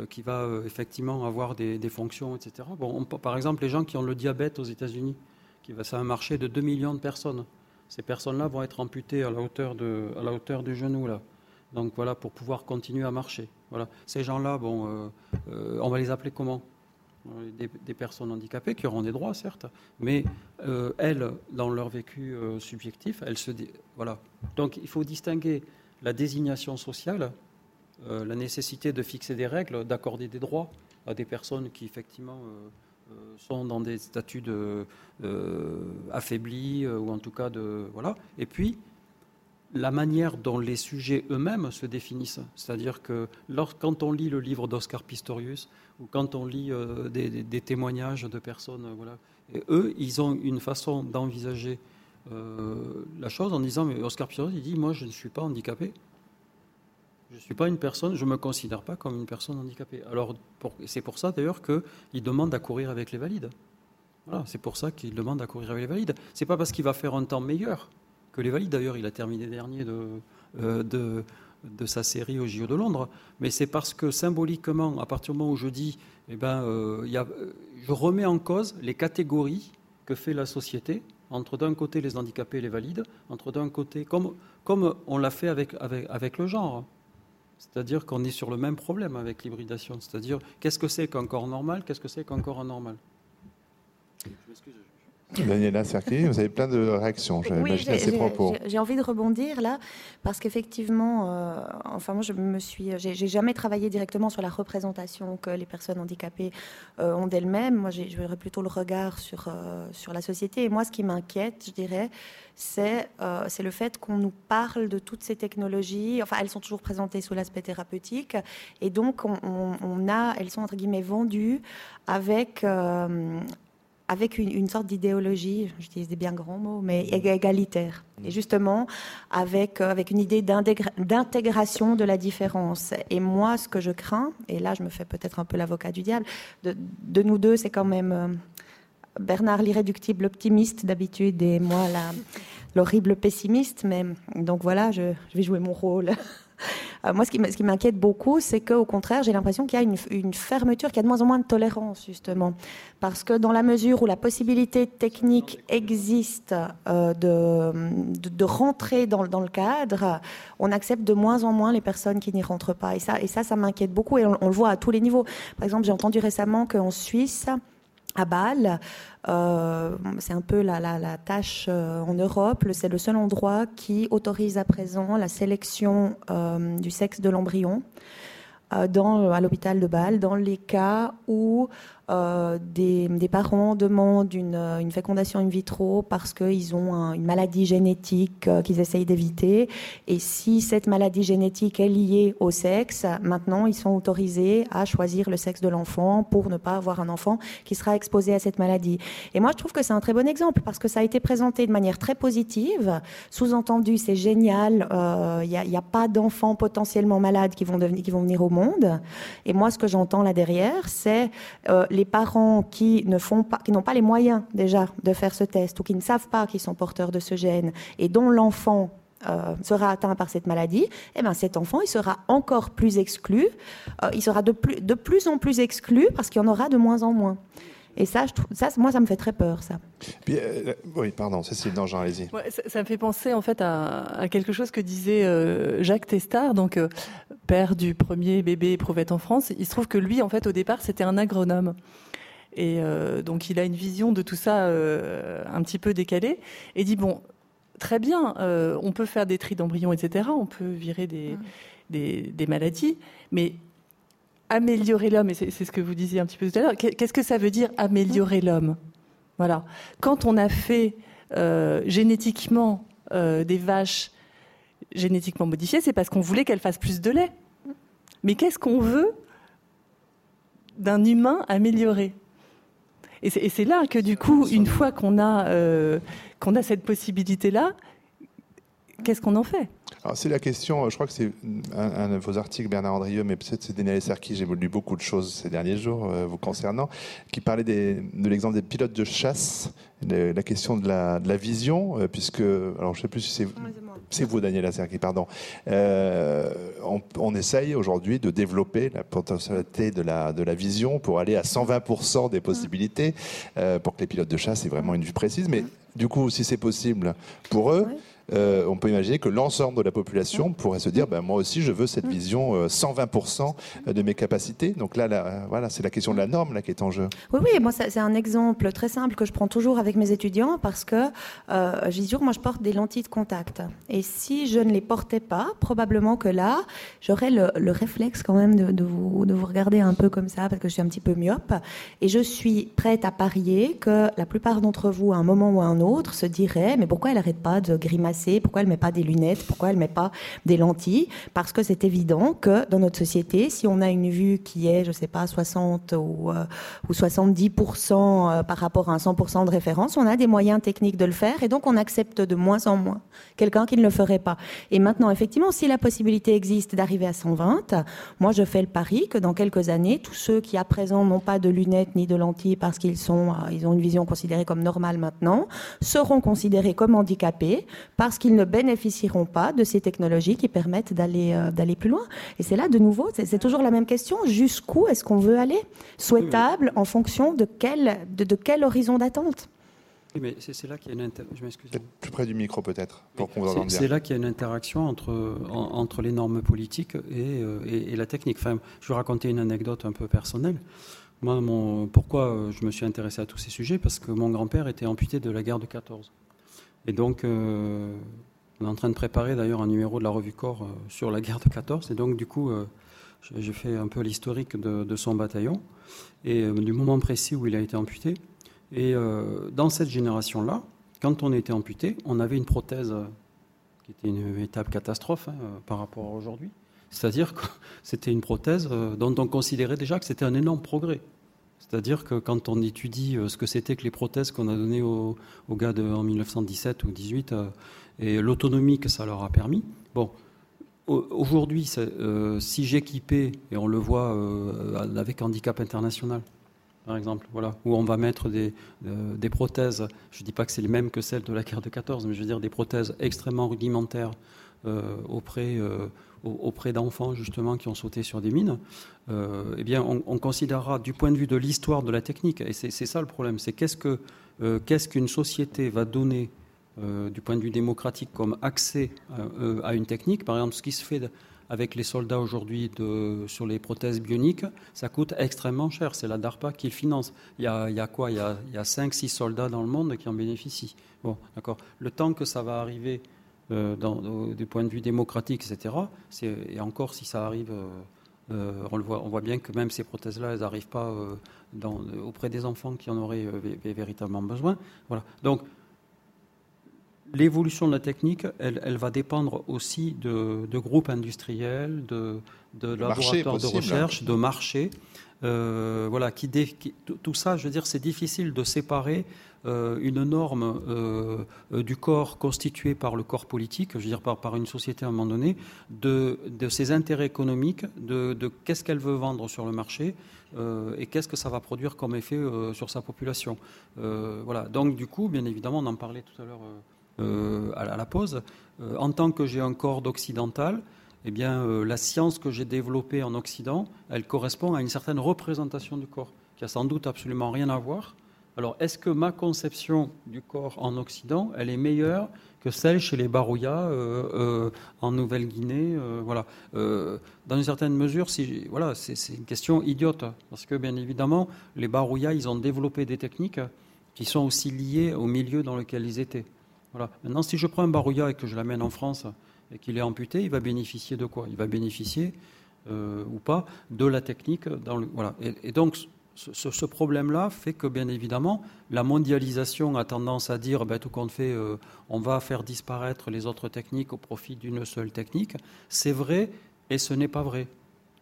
qui va effectivement avoir des, fonctions, etc. Bon, par exemple, les gens qui ont le diabète aux États-Unis, qui va, c'est un marché de 2 millions de personnes. Ces personnes-là vont être amputées à la hauteur de, à la hauteur du genou là. Donc voilà, pour pouvoir continuer à marcher. Voilà, ces gens-là, bon, on va les appeler comment? Des, personnes handicapées qui auront des droits, certes, mais euh, elles, dans leur vécu euh, subjectif, elles se. Voilà. Donc il faut distinguer la désignation sociale la nécessité de fixer des règles, d'accorder des droits à des personnes qui effectivement sont dans des statuts de, affaiblis ou en tout cas de voilà. Et puis la manière dont les sujets eux-mêmes se définissent. C'est-à-dire que quand on lit le livre d'Oscar Pistorius ou quand on lit euh, des, témoignages de personnes, euh, voilà, eux, ils ont une façon d'envisager euh, la chose en disant, mais Oscar Pistorius, il dit, moi, je ne suis pas handicapé. Je ne suis pas une personne, je ne me considère pas comme une personne handicapée. Alors, c'est pour ça d'ailleurs qu'il demande à courir avec les valides. Voilà, c'est pour ça qu'il demande à courir avec les valides. C'est pas parce qu'il va faire un temps meilleur que les valides. D'ailleurs, il a terminé dernier de, euh, de, sa série au JO de Londres. Mais c'est parce que symboliquement, à partir du moment où je dis, eh ben, euh, y a, je remets en cause les catégories que fait la société entre d'un côté les handicapés et les valides, entre d'un côté, comme, comme on l'a fait avec, avec le genre. C'est-à-dire qu'on est sur le même problème avec l'hybridation. C'est-à-dire, qu'est-ce que c'est qu'un corps normal Qu'est-ce que c'est qu'un corps anormal Daniela Serki, vous avez plein de réactions, à ces propos. J'ai envie de rebondir là, parce qu'effectivement, euh, enfin moi je me suis, j'ai jamais travaillé directement sur la représentation que les personnes handicapées euh, ont d'elles-mêmes. Moi, j'aurais plutôt le regard sur euh, sur la société. Et moi, ce qui m'inquiète, je dirais, c'est c'est le fait qu'on nous parle de toutes ces technologies. Enfin, elles sont toujours présentées sous l'aspect thérapeutique, et donc on, on, a, elles sont entre guillemets vendues avec avec une, sorte d'idéologie, j'utilise des bien grands mots, mais mm. égalitaire. Et mm. justement, avec, euh, avec une idée d'intégration de la différence. Et moi, ce que je crains, et là je me fais peut-être un peu l'avocat du diable, de, de, nous deux, c'est quand même euh, Bernard l'irréductible optimiste d'habitude et moi l'horrible pessimiste. Mais donc voilà, je, je vais jouer mon rôle. Euh, moi, ce qui m'inquiète beaucoup, c'est qu'au contraire, j'ai l'impression qu'il y a une, fermeture, qu'il y a de moins en moins de tolérance, justement. Parce que dans la mesure où la possibilité technique existe euh, de, rentrer dans, le cadre, on accepte de moins en moins les personnes qui n'y rentrent pas. Et ça, ça, m'inquiète beaucoup. Et on, le voit à tous les niveaux. Par exemple, j'ai entendu récemment qu'en Suisse, à Bâle. Euh, c'est un peu la, la, tâche euh, en Europe. C'est le seul endroit qui autorise à présent la sélection euh, du sexe de l'embryon dans, à l'hôpital de Bâle dans les cas où euh, des, parents demandent une, une, fécondation in vitro parce qu'ils ont une maladie génétique euh, qu'ils essayent d'éviter. Et si cette maladie génétique est liée au sexe, maintenant ils sont autorisés à choisir le sexe de l'enfant pour ne pas avoir un enfant qui sera exposé à cette maladie. Et moi je trouve que c'est un très bon exemple parce que ça a été présenté de manière très positive. Sous-entendu, c'est génial, il euh, n'y a, a, pas d'enfants potentiellement malades qui vont, devenir, qui vont venir au monde. Et moi ce que j'entends là derrière, c'est les parents qui ne font pas, qui n'ont pas les moyens déjà de faire ce test ou qui ne savent pas qu'ils sont porteurs de ce gène et dont l'enfant euh, sera atteint par cette maladie, eh ben cet enfant il sera encore plus exclu, euh, il sera de plus, de plus en plus exclu parce qu'il y en aura de moins en moins. Et ça, je trouve, ça, moi, ça me fait très peur, ça. Euh, oui, pardon, Cécile Dangean, allez-y. ça, me fait penser, en fait, à, quelque chose que disait Jacques Testard, donc père du premier bébé éprouvette en France. Il se trouve que lui, en fait, au départ, c'était un agronome. Et euh, donc, il a une vision de tout ça euh, un petit peu décalée. Et dit bon, très bien, euh, on peut faire des tris d'embryons, etc. On peut virer des, des, maladies, mais améliorer l'homme, et c'est ce que vous disiez un petit peu tout à l'heure, qu'est-ce que ça veut dire améliorer l'homme? Voilà. Quand on a fait génétiquement des vaches génétiquement modifiées, c'est parce qu'on voulait qu'elles fassent plus de lait. Mais qu'est-ce qu'on veut d'un humain amélioré? Et c'est là que du coup, une fois qu'on a, euh, qu'on a cette possibilité-là, qu'est-ce qu'on en fait? C'est la question, je crois que c'est un, de vos articles, Bernard Andrieux, mais peut-être c'est Daniel Serki, j'ai lu beaucoup de choses ces derniers jours euh, vous concernant, qui parlait de l'exemple des pilotes de chasse, la question de la, de la vision, euh, puisque, alors je ne sais plus si c'est c'est vous, Daniel Serki, pardon. Euh, on, on, essaye aujourd'hui de développer la potentialité de la, de la vision pour aller à 120% des possibilités, pour que les pilotes de chasse aient vraiment une vue précise. Mais du coup, si c'est possible pour eux, euh, on peut imaginer que l'ensemble de la population pourrait se dire, ben, moi aussi, je veux cette vision 120% euh, de mes capacités. Donc là, voilà, c'est la question de la norme là, qui est en jeu. Oui, oui, moi, c'est un exemple très simple que je prends toujours avec mes étudiants parce que, euh, dis toujours, moi, je porte des lentilles de contact. Et si je ne les portais pas, probablement que là, j'aurais le, réflexe quand même de, vous, de vous regarder un peu comme ça parce que je suis un petit peu myope. Et je suis prête à parier que la plupart d'entre vous, à un moment ou à un autre, se diraient, mais pourquoi elle n'arrête pas de grimacer pourquoi elle met pas des lunettes, pourquoi elle met pas des lentilles Parce que c'est évident que dans notre société, si on a une vue qui est, je sais pas, 60 ou, euh, ou 70% euh, par rapport à un 100% de référence, on a des moyens techniques de le faire et donc on accepte de moins en moins quelqu'un qui ne le ferait pas. Et maintenant, effectivement, si la possibilité existe d'arriver à 120, moi je fais le pari que dans quelques années, tous ceux qui à présent n'ont pas de lunettes ni de lentilles parce qu'ils euh, ont une vision considérée comme normale maintenant, seront considérés comme handicapés parce qu'ils ne bénéficieront pas de ces technologies qui permettent d'aller euh, d'aller plus loin. Et c'est là, de nouveau, c'est toujours la même question. Jusqu'où est-ce qu'on veut aller? Souhaitable en fonction de quel, de, quel horizon d'attente? Oui, mais c'est là qu'il y a une je m'excuse. Plus près du micro peut-être, pour qu'on vous C'est là qu'il y a une interaction entre, entre les normes politiques euh, et, et, la technique. Enfin, je vais raconter une anecdote un peu personnelle. Moi, mon, pourquoi euh, je me suis intéressé à tous ces sujets? Parce que mon grand-père était amputé de la guerre de 14. Et donc, euh, on est en train de préparer d'ailleurs un numéro de la revue Corps euh, sur la guerre de 14. Et donc, du coup, euh, j'ai fait un peu l'historique de, son bataillon et du moment précis où il a été amputé. Et dans cette génération-là, quand on était amputé, on avait une prothèse qui était une étape catastrophe hein, par rapport à aujourd'hui. C'est-à-dire que c'était une prothèse dont on considérait déjà que c'était un énorme progrès. C'est-à-dire que quand on étudie euh, ce que c'était que les prothèses qu'on a données aux, gars de, en 1917 ou 18 euh, et l'autonomie que ça leur a permis, bon, aujourd'hui, euh, si j'équipais, et on le voit avec Handicap International, par exemple, voilà, où on va mettre des, des prothèses, je ne dis pas que c'est les mêmes que celles de la guerre de 14, mais je veux dire des prothèses extrêmement rudimentaires auprès auprès d'enfants justement qui ont sauté sur des mines, euh, eh bien, on, considérera du point de vue de l'histoire de la technique, et c'est ça le problème, c'est qu'est-ce que euh, qu'est-ce qu'une société va donner euh, du point de vue démocratique comme accès à une technique. Par exemple, ce qui se fait avec les soldats aujourd'hui sur les prothèses bioniques, ça coûte extrêmement cher. C'est la DARPA qui le finance. Il y a, quoi? Il y a, il y a 5-6 soldats dans le monde qui en bénéficient. Bon, d'accord. Le temps que ça va arriver euh, dans, du point de vue démocratique, etc. Et encore, si ça arrive, euh, euh, on, le voit, on voit bien que même ces prothèses-là, elles n'arrivent pas dans, auprès des enfants qui en auraient véritablement besoin. Voilà. Donc, l'évolution de la technique, elle, elle, va dépendre aussi de, de groupes industriels, de, de laboratoires de recherche, de marchés. voilà, qui, tout ça, je veux dire, c'est difficile de séparer euh, une norme euh, du corps constitué par le corps politique, je veux dire par, une société à un moment donné, de, ses intérêts économiques, de, de qu'est-ce qu'elle veut vendre sur le marché euh, et qu'est-ce que ça va produire comme effet sur sa population. voilà. Donc du coup, bien évidemment, on en parlait tout à l'heure à, la pause. en tant que j'ai un corps d'occidental, eh bien, la science que j'ai développée en Occident, elle correspond à une certaine représentation du corps, qui a sans doute absolument rien à voir alors, est-ce que ma conception du corps en Occident, elle est meilleure que celle chez les Barouillas euh, euh, en Nouvelle-Guinée euh, Voilà. dans une certaine mesure, voilà, c'est une question idiote, parce que bien évidemment, les Barouillas, ils ont développé des techniques qui sont aussi liées au milieu dans lequel ils étaient. Voilà. Maintenant, si je prends un Barouilla et que je l'amène en France et qu'il est amputé, il va bénéficier de quoi? Il va bénéficier ou pas de la technique. Et donc, ce, problème-là fait que, bien évidemment, la mondialisation a tendance à dire, ben, tout compte fait, euh, on va faire disparaître les autres techniques au profit d'une seule technique. C'est vrai et ce n'est pas vrai.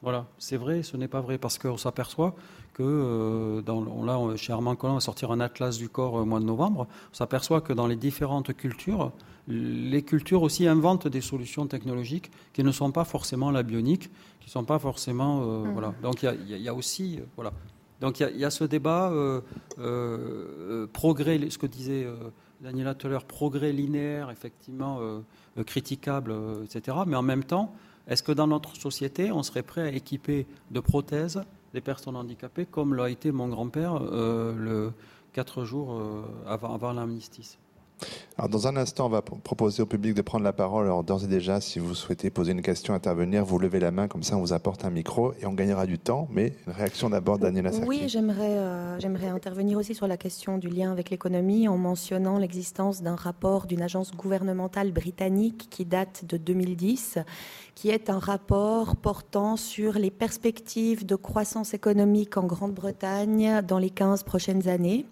Voilà, c'est vrai et ce n'est pas vrai parce qu'on s'aperçoit que, euh, dans, là, chez Armand Collin, on va sortir un atlas du corps au mois de novembre. On s'aperçoit que dans les différentes cultures, les cultures aussi inventent des solutions technologiques qui ne sont pas forcément la bionique, qui ne sont pas forcément. Euh, mmh. Voilà. Donc il y, y, a aussi. voilà. Donc il y, a ce débat, euh, euh, progrès, ce que disait euh, Daniela tout à l'heure, progrès linéaire, effectivement, critiquable, etc. Mais en même temps, est-ce que dans notre société, on serait prêt à équiper de prothèses des personnes handicapées, comme l'a été mon grand-père le quatre jours avant, avant l'amnistie Alors, dans un instant, on va proposer au public de prendre la parole. Alors, d'ores et déjà, si vous souhaitez poser une question, intervenir, vous levez la main, comme ça, on vous apporte un micro et on gagnera du temps. Mais une réaction d'abord, Daniela. Oui, j'aimerais, euh, j'aimerais intervenir aussi sur la question du lien avec l'économie en mentionnant l'existence d'un rapport d'une agence gouvernementale britannique qui date de 2010, qui est un rapport portant sur les perspectives de croissance économique en Grande-Bretagne dans les 15 prochaines années.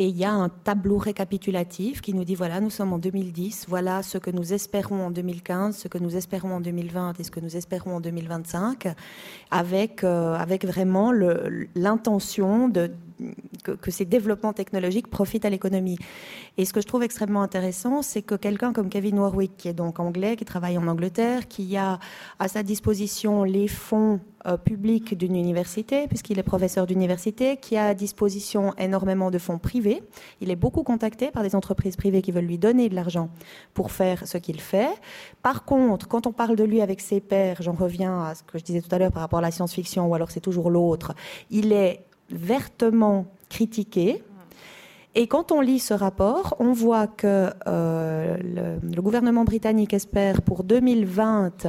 Et il y a un tableau récapitulatif qui nous dit voilà, nous sommes en 2010, voilà ce que nous espérons en 2015, ce que nous espérons en 2020 et ce que nous espérons en 2025, avec, euh, avec vraiment l'intention de que, ces développements technologiques profitent à l'économie. Et ce que je trouve extrêmement intéressant, c'est que quelqu'un comme Kevin Warwick, qui est donc anglais, qui travaille en Angleterre, qui a à sa disposition les fonds euh, publics d'une université, puisqu'il est professeur d'université, qui a à disposition énormément de fonds privés. Il est beaucoup contacté par des entreprises privées qui veulent lui donner de l'argent pour faire ce qu'il fait. Par contre, quand on parle de lui avec ses pairs, j'en reviens à ce que je disais tout à l'heure par rapport à la science-fiction, ou alors c'est toujours l'autre, il est vertement critiqué. Et quand on lit ce rapport, on voit que euh, le, gouvernement britannique espère pour 2020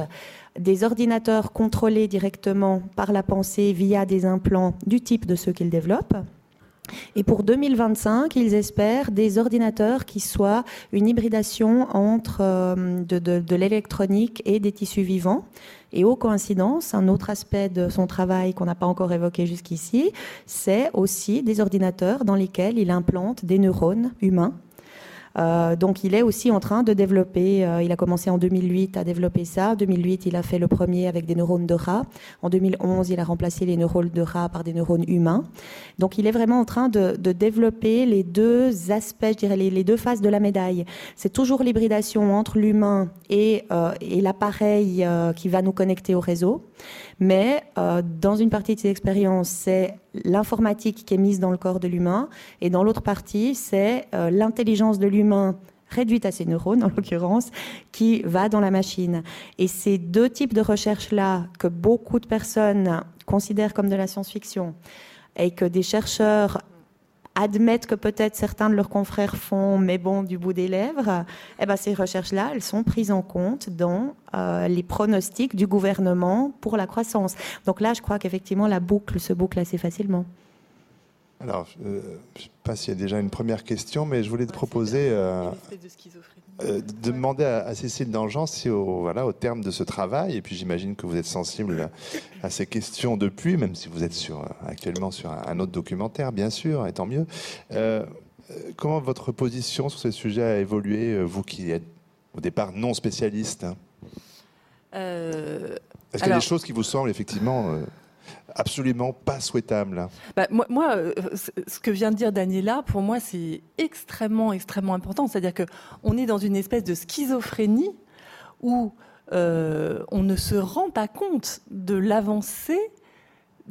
des ordinateurs contrôlés directement par la pensée via des implants du type de ceux qu'ils développent. Et pour 2025, ils espèrent des ordinateurs qui soient une hybridation entre euh, de l'électronique et des tissus vivants. Et aux coïncidences, un autre aspect de son travail qu'on n'a pas encore évoqué jusqu'ici, c'est aussi des ordinateurs dans lesquels il implante des neurones humains euh, donc il est aussi en train de développer, euh, il a commencé en 2008 à développer ça. En 2008, il a fait le premier avec des neurones de rat. En 2011, il a remplacé les neurones de rat par des neurones humains. Donc il est vraiment en train de, développer les deux aspects, je dirais les, deux faces de la médaille. C'est toujours l'hybridation entre l'humain et, euh, et l'appareil qui va nous connecter au réseau. Mais dans une partie de ces expériences, c'est l'informatique qui est mise dans le corps de l'humain, et dans l'autre partie, c'est euh, l'intelligence de l'humain réduite à ses neurones, en l'occurrence, qui va dans la machine. Et ces deux types de recherches-là, que beaucoup de personnes considèrent comme de la science-fiction, et que des chercheurs admettent que peut-être certains de leurs confrères font, mais bon, du bout des lèvres, eh ben, ces recherches-là, elles sont prises en compte dans euh, les pronostics du gouvernement pour la croissance. Donc là, je crois qu'effectivement, la boucle se boucle assez facilement. Alors, euh, je ne sais pas s'il y a déjà une première question, mais je voulais te proposer euh, de demander à, Cécile Dangean si, au, voilà, au terme de ce travail, et puis j'imagine que vous êtes sensible à, ces questions depuis, même si vous êtes sur, actuellement sur un, autre documentaire, bien sûr, et tant mieux. comment votre position sur ce sujet a évolué, vous qui êtes au départ non spécialiste hein? Est-ce qu'il y a des choses qui vous semblent effectivement absolument pas souhaitable. Bah, moi, euh, ce que vient de dire Daniela, pour moi, c'est extrêmement, extrêmement important. C'est-à-dire qu'on est dans une espèce de schizophrénie où euh, on ne se rend pas compte de l'avancée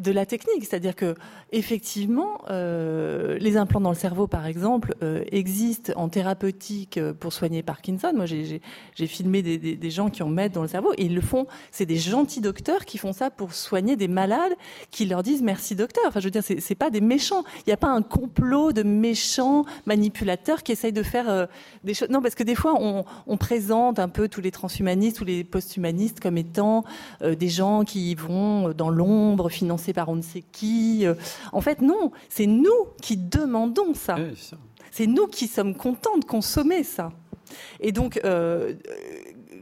de la technique, c'est-à-dire que effectivement, euh, les implants dans le cerveau, par exemple, euh, existent en thérapeutique euh, pour soigner Parkinson. Moi, j'ai filmé des, gens qui en mettent dans le cerveau et ils le font. C'est des gentils docteurs qui font ça pour soigner des malades qui leur disent merci docteur. Enfin, je veux dire, c'est pas des méchants. Il n'y a pas un complot de méchants manipulateurs qui essayent de faire des choses. Non, parce que des fois, on, on, présente un peu tous les transhumanistes ou les posthumanistes comme étant des gens qui vont dans l'ombre financer par on ne sait qui. Euh. En fait, non, c'est nous qui demandons ça. c'est nous qui sommes contents de consommer ça. Et donc, euh,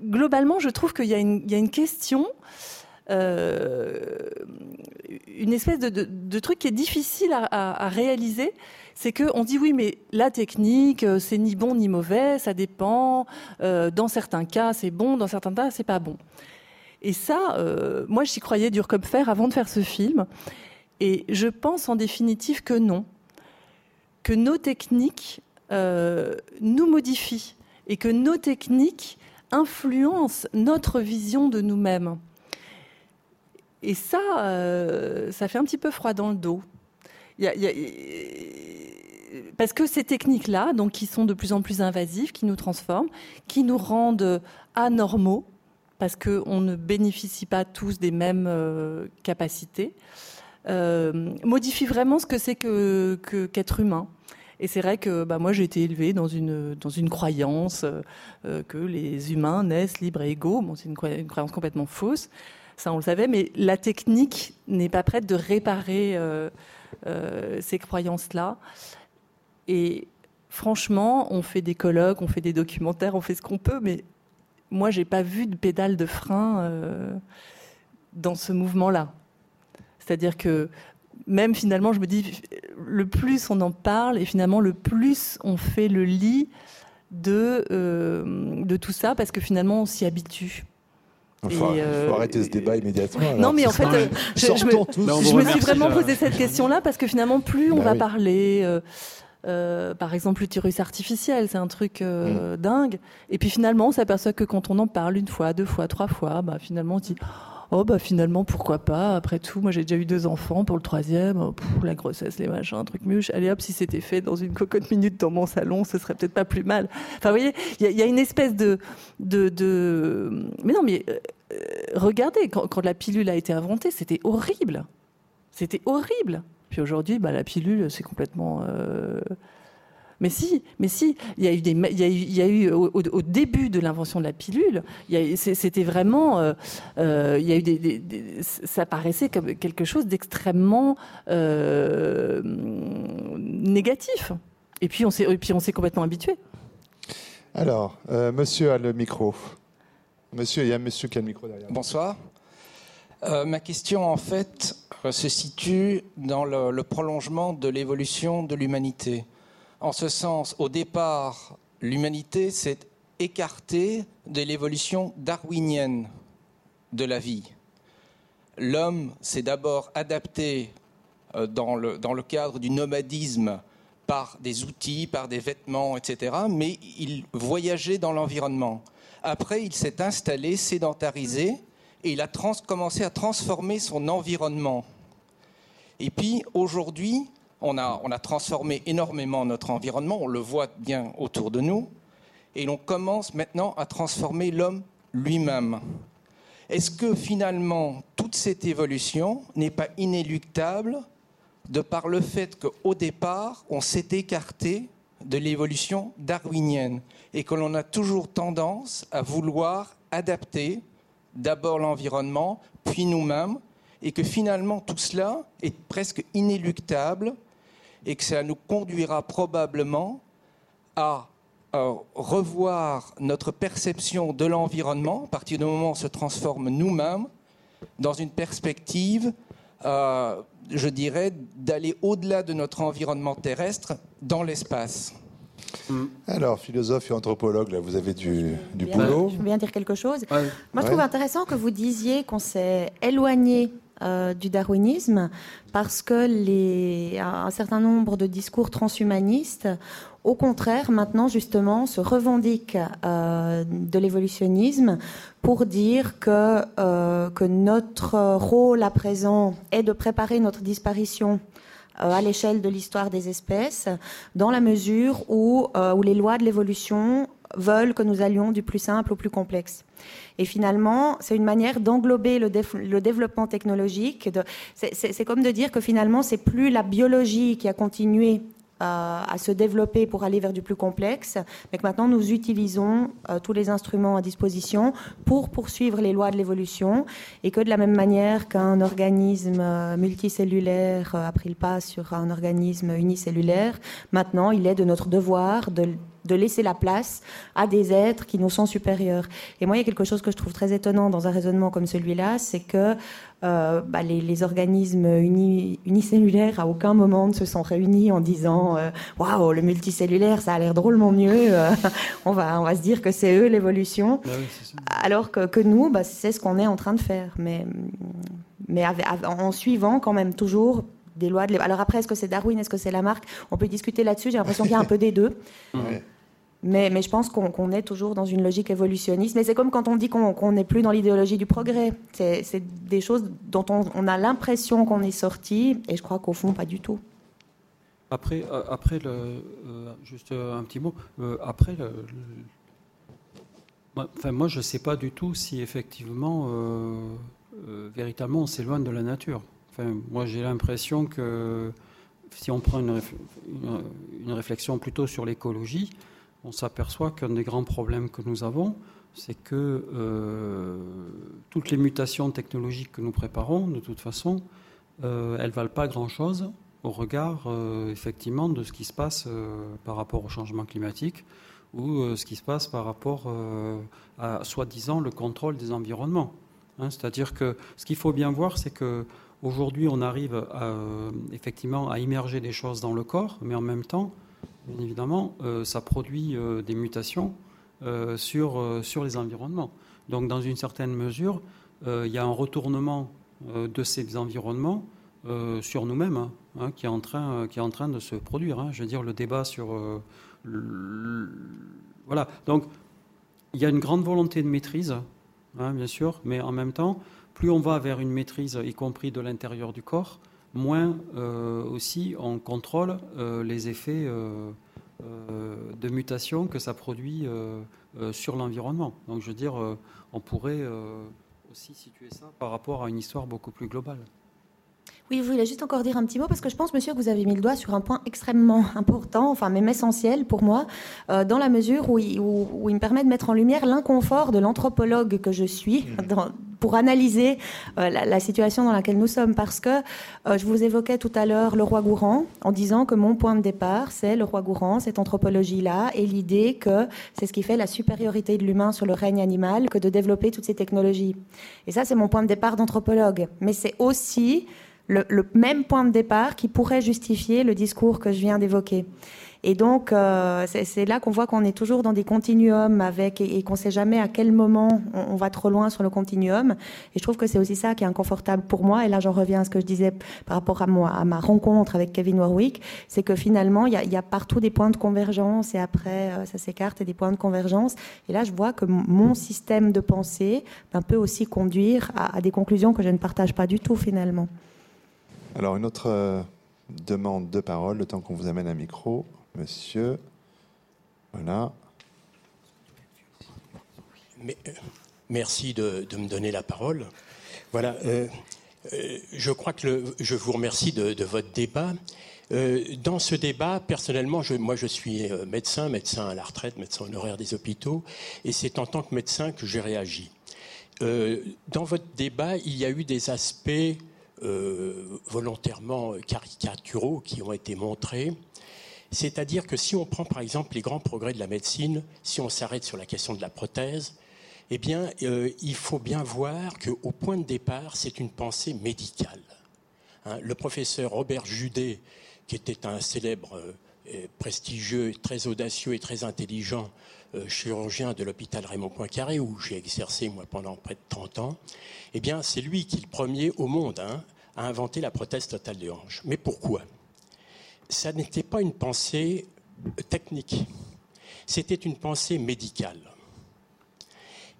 globalement, je trouve qu'il y, a une question, euh, une espèce de, truc qui est difficile à, réaliser. C'est qu'on dit oui, mais la technique, c'est ni bon ni mauvais, ça dépend. dans certains cas, c'est bon, dans certains cas, c'est pas bon. Et ça, euh, moi, j'y croyais dur comme fer avant de faire ce film. Et je pense en définitive que non, que nos techniques euh, nous modifient et que nos techniques influencent notre vision de nous-mêmes. Et ça, euh, ça fait un petit peu froid dans le dos. parce que ces techniques-là, donc qui sont de plus en plus invasives, qui nous transforment, qui nous rendent anormaux, parce qu'on ne bénéficie pas tous des mêmes euh, capacités, euh, modifie vraiment ce que c'est que, qu'être humain. Et c'est vrai que bah, moi j'ai été élevée dans une, dans une croyance que les humains naissent libres et égaux. Bon, c'est une, une, croyance complètement fausse, ça on le savait, mais la technique n'est pas prête de réparer ces croyances-là. Et franchement, on fait des colloques, on fait des documentaires, on fait ce qu'on peut, mais moi, j'ai pas vu de pédale de frein euh, dans ce mouvement-là. C'est-à-dire que même finalement, je me dis, le plus on en parle et finalement le plus on fait le lit de, euh, de tout ça parce que finalement on s'y habitue. Il faut, euh, arrêter ce débat immédiatement. non, mais en fait, je, me, je me suis vraiment posé cette question-là parce que finalement, plus on bah va parler, euh, par exemple, l'utérus artificiel, c'est un truc euh, mm. dingue. Et puis finalement, on s'aperçoit que quand on en parle une fois, deux fois, trois fois, bah, finalement, on dit Oh, bah finalement, pourquoi pas? Après tout, moi j'ai déjà eu deux enfants. Pour le troisième, oh, la grossesse, les machins, un truc muche. Allez hop, si c'était fait dans une cocotte minute dans mon salon, ce serait peut-être pas plus mal. Enfin, vous voyez, il y, a une espèce de. de, de... Mais non, mais euh, regardez, quand, quand la pilule a été inventée, c'était horrible. C'était horrible. Puis aujourd'hui, bah, la pilule, c'est complètement. Euh, mais si, mais si, il y a eu des, il y a eu, au, début de l'invention de la pilule, c'était vraiment, euh, euh, il y a eu des, ça paraissait comme quelque chose d'extrêmement négatif. Et puis on s'est, puis on s'est complètement habitué. Alors, Monsieur a le micro. Monsieur, il y a Monsieur qui a le micro derrière. Bonsoir. ma question, en fait, se situe dans le, prolongement de l'évolution de l'humanité. En ce sens, au départ, l'humanité s'est écartée de l'évolution darwinienne de la vie. L'homme s'est d'abord adapté euh, dans le, dans le cadre du nomadisme par des outils, par des vêtements, etc., mais il voyageait dans l'environnement. Après, il s'est installé, sédentarisé, et il a commencé à transformer son environnement. Et puis aujourd'hui, on a, on a transformé énormément notre environnement, on le voit bien autour de nous, et l'on commence maintenant à transformer l'homme lui-même. Est-ce que finalement toute cette évolution n'est pas inéluctable de par le fait qu'au départ, on s'est écarté de l'évolution darwinienne et que l'on a toujours tendance à vouloir adapter d'abord l'environnement, puis nous-mêmes, et que finalement tout cela est presque inéluctable et que ça nous conduira probablement à revoir notre perception de l'environnement à partir du moment où on se transforme nous-mêmes dans une perspective, euh, je dirais, d'aller au-delà de notre environnement terrestre dans l'espace. Mm. Alors, philosophe et anthropologue, là, vous avez du, du boulot. Je veux bien dire quelque chose. Moi, je trouve intéressant que vous disiez qu'on s'est éloigné euh, du darwinisme parce que les, un certain nombre de discours transhumanistes, au contraire, maintenant justement, se revendiquent euh, de l'évolutionnisme pour dire que, euh, que notre rôle à présent est de préparer notre disparition euh, à l'échelle de l'histoire des espèces, dans la mesure où, euh, où les lois de l'évolution veulent que nous allions du plus simple au plus complexe. Et finalement, c'est une manière d'englober le, le, développement technologique. C'est comme de dire que finalement, c'est plus la biologie qui a continué à se développer pour aller vers du plus complexe, mais que maintenant nous utilisons euh, tous les instruments à disposition pour poursuivre les lois de l'évolution et que de la même manière qu'un organisme euh, multicellulaire euh, a pris le pas sur un organisme unicellulaire, maintenant il est de notre devoir de de laisser la place à des êtres qui nous sont supérieurs. Et moi, il y a quelque chose que je trouve très étonnant dans un raisonnement comme celui-là, c'est que euh, bah, les, organismes unicellulaires, à aucun moment, ne se sont réunis en disant euh, Waouh, le multicellulaire, ça a l'air drôlement mieux, euh, on, va, on va se dire que c'est eux l'évolution. Bah Alors que, que nous, bah, c'est ce qu'on est en train de faire. Mais, mais en suivant quand même toujours des lois. De... Alors après, est-ce que c'est Darwin, est-ce que c'est Lamarck? On peut discuter là-dessus. J'ai l'impression qu'il y a un peu des deux. Mais, je pense qu'on est toujours dans une logique évolutionniste. Mais c'est comme quand on dit qu'on n'est plus dans l'idéologie du progrès. C'est des choses dont on, a l'impression qu'on est sorti, et je crois qu'au fond, pas du tout. Après, euh, après le, euh, juste un petit mot. Euh, après, enfin, moi, je ne sais pas du tout si effectivement, véritablement, on s'éloigne de la nature moi, j'ai l'impression que si on prend une réflexion plutôt sur l'écologie, on s'aperçoit qu'un des grands problèmes que nous avons, c'est que euh, toutes les mutations technologiques que nous préparons, de toute façon, euh, elles ne valent pas grand-chose au regard, euh, effectivement, de ce qui se passe par rapport au changement climatique ou ce qui se passe par rapport à, soi-disant, le contrôle des environnements. Hein. C'est-à-dire que ce qu'il faut bien voir, c'est que aujourd'hui, on arrive effectivement à immerger des choses dans le corps, mais en même temps, bien évidemment, ça produit des mutations euh, sur, euh, sur les environnements. Donc, dans une certaine mesure, euh, il y a un retournement de ces environnements sur nous-mêmes hein, hein, qui, est en train, qui est en train de se produire. Hein. Je veux dire, le débat sur. Voilà. Donc, il y a une grande volonté de maîtrise, bien sûr, mais en même temps, plus on va vers une maîtrise, y compris de l'intérieur du corps, moins aussi on contrôle les effets euh, de mutation que ça produit euh, euh, sur l'environnement. Donc je veux dire, on pourrait aussi situer ça par rapport à une histoire beaucoup plus globale. Oui, je voulais juste encore dire un petit mot parce que je pense, monsieur, que vous avez mis le doigt sur un point extrêmement important, enfin même essentiel pour moi, euh, dans la mesure où il, où, il, me permet de mettre en lumière l'inconfort de l'anthropologue que je suis mmh. dans, pour analyser euh, la, situation dans laquelle nous sommes. Parce que euh, je vous évoquais tout à l'heure le roi Gourand en disant que mon point de départ, c'est le roi Gourand, cette anthropologie-là, et l'idée que c'est ce qui fait la supériorité de l'humain sur le règne animal que de développer toutes ces technologies. Et ça, c'est mon point de départ d'anthropologue. Mais c'est aussi le, même point de départ qui pourrait justifier le discours que je viens d'évoquer. Et donc, euh, c'est là qu'on voit qu'on est toujours dans des continuums avec et, qu'on ne sait jamais à quel moment on, va trop loin sur le continuum. Et je trouve que c'est aussi ça qui est inconfortable pour moi. Et là, j'en reviens à ce que je disais par rapport à, moi, à ma rencontre avec Kevin Warwick, c'est que finalement, il y, a, partout des points de convergence et après, euh, ça s'écarte et des points de convergence. Et là, je vois que mon système de pensée ben, peut aussi conduire à des conclusions que je ne partage pas du tout finalement. Alors, une autre euh, demande de parole, le temps qu'on vous amène un micro. Monsieur. Voilà. Euh, merci de, me donner la parole. Voilà. Euh, je crois que je vous remercie de, votre débat. dans ce débat, personnellement, moi je suis médecin, médecin à la retraite, médecin honoraire des hôpitaux, et c'est en tant que médecin que j'ai réagi. dans votre débat, il y a eu des aspects volontairement caricaturaux qui ont été montrés. C'est-à-dire que si on prend par exemple les grands progrès de la médecine, si on s'arrête sur la question de la prothèse, eh bien, euh, il faut bien voir qu'au point de départ, c'est une pensée médicale. Hein, le professeur Robert Judet, qui était un célèbre, euh, prestigieux, très audacieux et très intelligent euh, chirurgien de l'hôpital Raymond Poincaré, où j'ai exercé moi pendant près de 30 ans, eh bien c'est lui qui est le premier au monde hein, à inventer la prothèse totale de hanche. Mais pourquoi? Ça n'était pas une pensée technique, c'était une pensée médicale.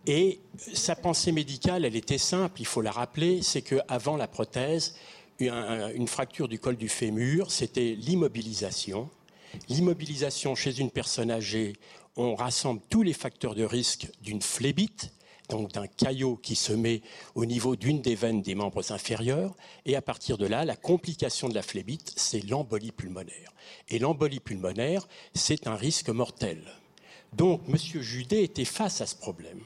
Et sa pensée médicale, elle était simple, il faut la rappeler, c'est qu'avant la prothèse, une fracture du col du fémur, c'était l'immobilisation. L'immobilisation chez une personne âgée on rassemble tous les facteurs de risque d'une phlébite, donc d'un caillot qui se met au niveau d'une des veines des membres inférieurs, et à partir de là, la complication de la phlébite, c'est l'embolie pulmonaire. Et l'embolie pulmonaire, c'est un risque mortel. Donc, M. Judet était face à ce problème.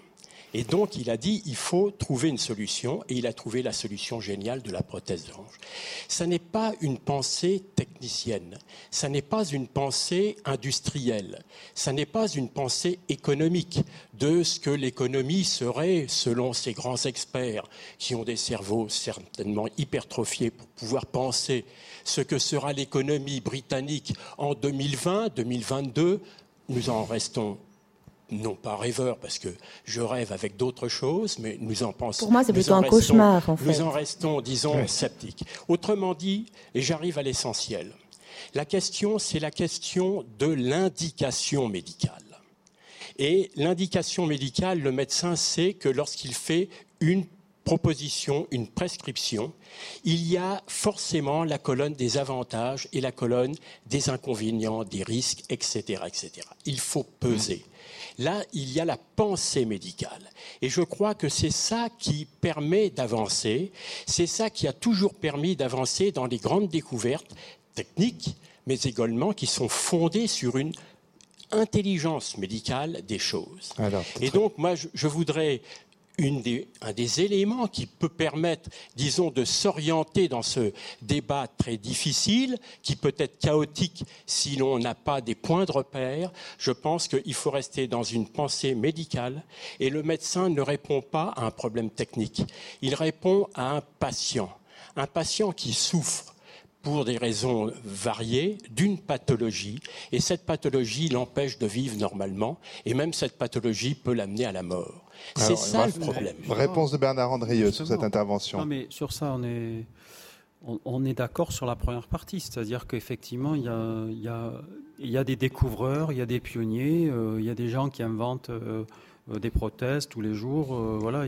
Et donc, il a dit, il faut trouver une solution, et il a trouvé la solution géniale de la prothèse de hanche. Ça n'est pas une pensée technicienne, ça n'est pas une pensée industrielle, ça n'est pas une pensée économique de ce que l'économie serait, selon ces grands experts qui ont des cerveaux certainement hypertrophiés pour pouvoir penser ce que sera l'économie britannique en 2020, 2022. Nous en restons non pas rêveur, parce que je rêve avec d'autres choses, mais nous en pensons. Pour moi, c'est plutôt un cauchemar, en fait. Nous en restons, disons, sceptiques. Autrement dit, et j'arrive à l'essentiel, la question, c'est la question de l'indication médicale. Et l'indication médicale, le médecin sait que lorsqu'il fait une proposition, une prescription, il y a forcément la colonne des avantages et la colonne des inconvénients, des risques, etc. etc. Il faut peser. Là, il y a la pensée médicale. Et je crois que c'est ça qui permet d'avancer, c'est ça qui a toujours permis d'avancer dans les grandes découvertes techniques, mais également qui sont fondées sur une intelligence médicale des choses. Et donc, moi, je, voudrais un des éléments qui peut permettre, disons, de s'orienter dans ce débat très difficile, qui peut être chaotique si l'on n'a pas des points de repère, je pense qu'il faut rester dans une pensée médicale et le médecin ne répond pas à un problème technique, il répond à un patient, un patient qui souffre pour des raisons variées d'une pathologie et cette pathologie l'empêche de vivre normalement et même cette pathologie peut l'amener à la mort. C'est ça le problème. Réponse de Bernard Andrieux sur cette intervention. Non mais sur ça on est on, est d'accord sur la première partie, c'est-à-dire qu'effectivement, il y a, il, y a, il y a, des découvreurs, il y a des pionniers, euh, il y a des gens qui inventent euh, des prothèses tous les jours. Euh, voilà,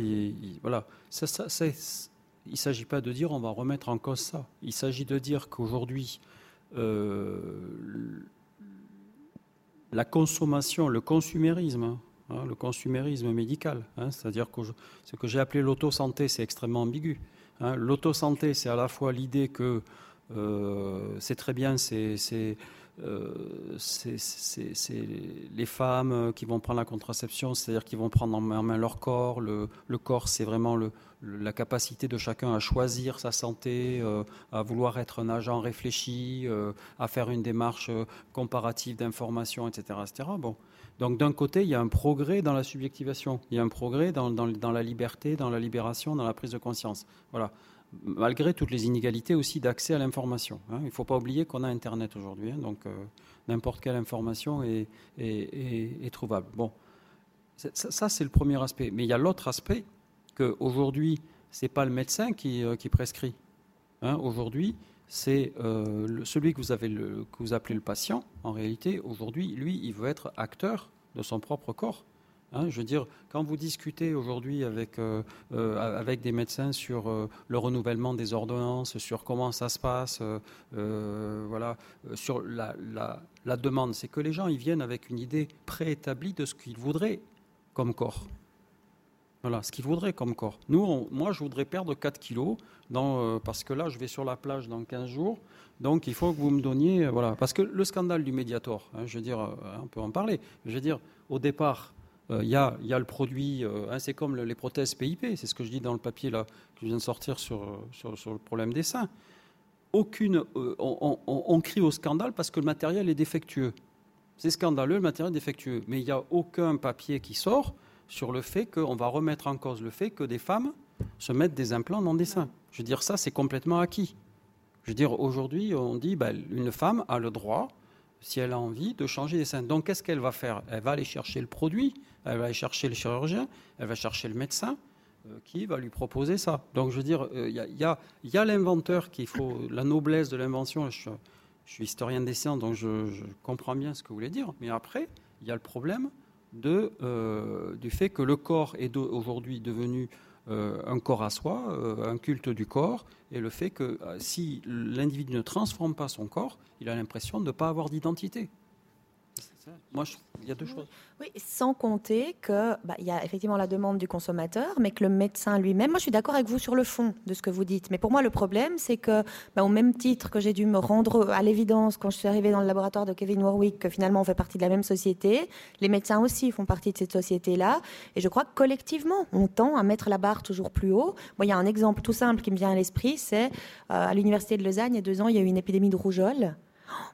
voilà. Ça, ça, il ne s'agit pas de dire on va remettre en cause ça. Il s'agit de dire qu'aujourd'hui, euh, la consommation, le consumérisme, hein, le consumérisme médical, hein, c'est-à-dire que ce que j'ai appelé l'auto-santé, c'est extrêmement ambigu. Hein. L'auto-santé, c'est à la fois l'idée que euh, c'est très bien, c'est euh, c'est les femmes qui vont prendre la contraception, c'est-à-dire qui vont prendre en main leur corps. Le, corps, c'est vraiment la capacité de chacun à choisir sa santé, euh, à vouloir être un agent réfléchi, à faire une démarche comparative d'information, etc., etc. Bon. Donc d'un côté, il y a un progrès dans la subjectivation, il y a un progrès dans, dans la liberté, dans la libération, dans la prise de conscience. Voilà malgré toutes les inégalités aussi d'accès à l'information. Hein. Il ne faut pas oublier qu'on a Internet aujourd'hui, hein, donc euh, n'importe quelle information est, trouvable. Bon, ça, c'est le premier aspect. Mais il y a l'autre aspect qu'aujourd'hui, ce n'est pas le médecin qui, euh, prescrit. Hein. Aujourd'hui, c'est euh, celui que vous, appelez le patient. En réalité, aujourd'hui, lui, il veut être acteur de son propre corps. Hein, je veux dire, quand vous discutez aujourd'hui avec, euh, euh, avec des médecins sur le renouvellement des ordonnances, sur comment ça se passe, voilà, sur la, la, demande, c'est que les gens ils viennent avec une idée préétablie de ce qu'ils voudraient comme corps. Voilà, ce qu'ils voudraient comme corps. Nous, moi, je voudrais perdre 4 kilos dans, parce que là, je vais sur la plage dans 15 jours. Donc, il faut que vous me donniez. voilà, parce que le scandale du Mediator, hein, je veux dire, on peut en parler. Je veux dire, au départ, il euh, y, a, le produit, euh, hein, c'est comme les prothèses PIP, c'est ce que je dis dans le papier là, que je viens de sortir sur, sur, le problème des seins. Aucune, euh, on, crie au scandale parce que le matériel est défectueux. C'est scandaleux, le matériel est défectueux. Mais il n'y a aucun papier qui sort sur le fait qu'on va remettre en cause le fait que des femmes se mettent des implants dans des seins. Je veux dire, ça, c'est complètement acquis. Je veux dire, aujourd'hui, on dit, ben, une femme a le droit si elle a envie de changer les seins. Donc qu'est-ce qu'elle va faire? Elle va aller chercher le produit, elle va aller chercher le chirurgien, elle va chercher le médecin euh, qui va lui proposer ça. Donc je veux dire, il euh, y a, l'inventeur qu'il faut, la noblesse de l'invention. Je, suis historien des sciences, donc je, comprends bien ce que vous voulez dire. Mais après, il y a le problème euh, du fait que le corps est aujourd'hui devenu euh, un corps à soi, euh, un culte du corps, et le fait que si l'individu ne transforme pas son corps, il a l'impression de ne pas avoir d'identité. Moi, il y a deux choses. Oui, sans compter que bah, il y a effectivement la demande du consommateur, mais que le médecin lui-même. Moi, je suis d'accord avec vous sur le fond de ce que vous dites, mais pour moi, le problème, c'est que, bah, au même titre que j'ai dû me rendre à l'évidence quand je suis arrivée dans le laboratoire de Kevin Warwick, que finalement on fait partie de la même société, les médecins aussi font partie de cette société-là, et je crois que collectivement, on tend à mettre la barre toujours plus haut. Moi, il y a un exemple tout simple qui me vient à l'esprit, c'est euh, à l'université de Lausanne, il y a deux ans, il y a eu une épidémie de rougeole.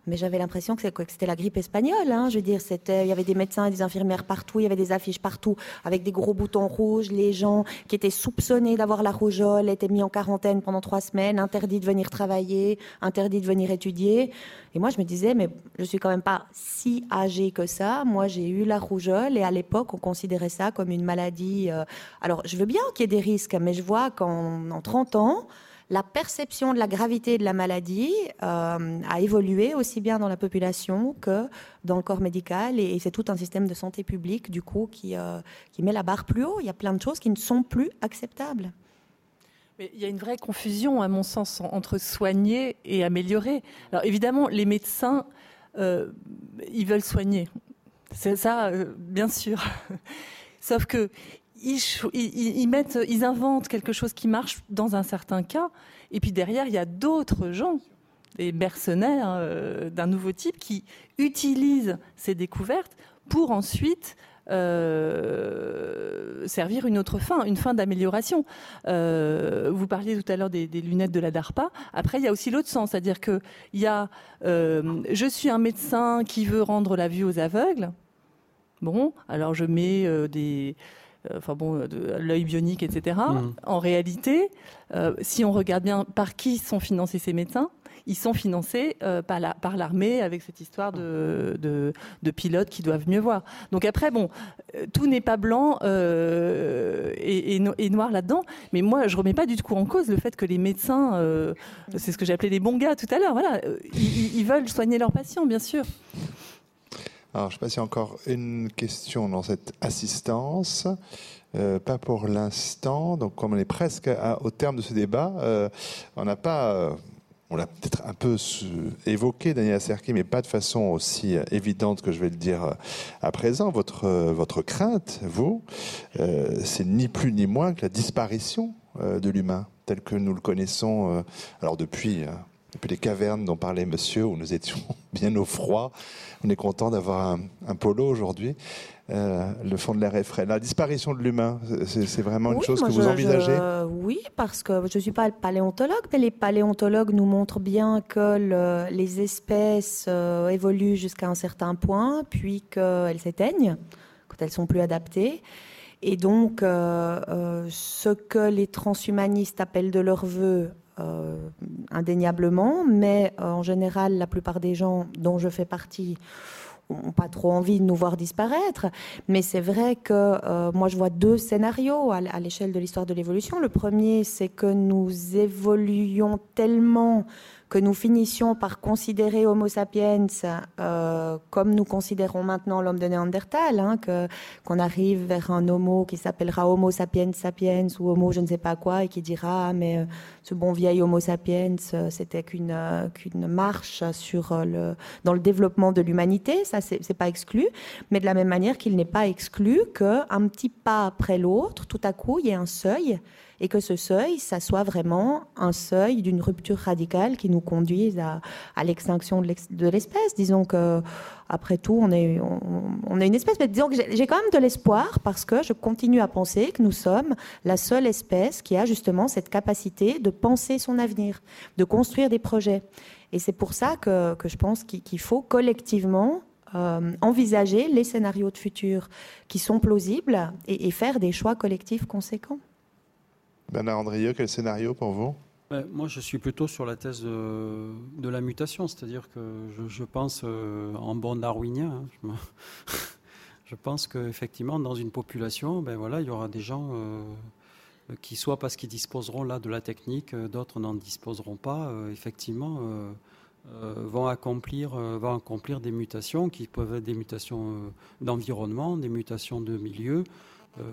Mais j'avais l'impression que c'était la grippe espagnole. Hein. Je veux dire, il y avait des médecins et des infirmières partout, il y avait des affiches partout avec des gros boutons rouges. Les gens qui étaient soupçonnés d'avoir la rougeole étaient mis en quarantaine pendant trois semaines, interdits de venir travailler, interdits de venir étudier. Et moi, je me disais, mais je suis quand même pas si âgée que ça. Moi, j'ai eu la rougeole et à l'époque, on considérait ça comme une maladie. Euh, alors, je veux bien qu'il y ait des risques, mais je vois qu'en 30 ans, la perception de la gravité de la maladie euh, a évolué aussi bien dans la population que dans le corps médical et, c'est tout un système de santé publique du coup qui, euh, qui met la barre plus haut. Il y a plein de choses qui ne sont plus acceptables. Il y a une vraie confusion, à mon sens, entre soigner et améliorer. Alors évidemment, les médecins, euh, ils veulent soigner. C'est ça, bien sûr. Sauf que ils, inventent quelque chose qui marche dans un certain cas, et puis derrière, il y a d'autres gens des mercenaires d'un nouveau type qui utilisent ces découvertes pour ensuite euh, servir une autre fin, une fin d'amélioration. Euh, vous parliez tout à l'heure des, lunettes de la DARPA. Après, il y a aussi l'autre sens, c'est-à-dire que il y a, euh, je suis un médecin qui veut rendre la vue aux aveugles. Bon, alors je mets des enfin bon, l'œil bionique, etc. Mmh. En réalité, si on regarde bien par qui sont financés ces médecins, ils sont financés euh, par l'armée avec cette histoire de, de, pilotes qui doivent mieux voir. Donc après, bon, euh, tout n'est pas blanc euh, et, et, noir là-dedans, mais moi, je remets pas du tout en cause le fait que les médecins, c'est ce que j'ai appelé les bons gars tout à l'heure, voilà, ils, veulent soigner leurs patients, bien sûr. Alors, je sais pas s'il y a encore une question dans cette assistance. pas pour l'instant. Donc, comme on est presque au terme de ce débat, on n'a pas on l'a peut-être un peu évoqué, Daniel Serki, mais pas de façon aussi euh, évidente que je vais le dire euh, à présent. Votre, euh, votre crainte, vous, c'est ni plus ni moins que la disparition de l'humain tel que nous le connaissons, alors depuis, depuis les cavernes dont parlait monsieur, où nous étions bien au froid. On est content d'avoir un, polo aujourd'hui. Euh, le fond de l'air est frais. La disparition de l'humain, c'est vraiment une chose que vous envisagez? Oui, parce que je ne suis pas paléontologue, mais les paléontologues nous montrent bien que les espèces euh, évoluent jusqu'à un certain point, puis qu'elles s'éteignent quand elles sont plus adaptées. Et donc, euh, ce que les transhumanistes appellent de leur vœu, indéniablement, mais en général, la plupart des gens dont je fais partie n'ont pas trop envie de nous voir disparaître. Mais c'est vrai que euh, moi, je vois deux scénarios à, l'échelle de l'histoire de l'évolution. Le premier, c'est que nous évoluions tellement que nous finissions par considérer Homo sapiens euh, comme nous considérons maintenant l'homme de Néandertal, hein, que qu'on arrive vers un Homo qui s'appellera Homo sapiens sapiens ou Homo je ne sais pas quoi et qui dira ah, mais euh, ce bon vieil Homo sapiens euh, c'était qu'une qu'une marche sur le dans le développement de l'humanité, ça c'est pas exclu, mais de la même manière qu'il n'est pas exclu qu'un petit pas après l'autre, tout à coup il y ait un seuil et que ce seuil, ça soit vraiment un seuil d'une rupture radicale qui nous conduise à, l'extinction de l'espèce. Disons que, après tout, on est, une espèce, mais disons que j'ai quand même de l'espoir parce que je continue à penser que nous sommes la seule espèce qui a justement cette capacité de penser son avenir, de construire des projets. Et c'est pour ça que, je pense qu'il faut collectivement euh, envisager les scénarios de futur qui sont plausibles et faire des choix collectifs conséquents. Bernard Andrieux, quel scénario pour vous? Ben, moi, je suis plutôt sur la thèse de, la mutation, c'est-à-dire que je, pense euh, en bon darwinien. Hein, je, pense qu'effectivement, dans une population, ben voilà, il y aura des gens euh, qui, soit parce qu'ils disposeront là de la technique, euh, d'autres n'en disposeront pas, effectivement, vont, accomplir, vont accomplir des mutations qui peuvent être des mutations d'environnement, des mutations de milieu.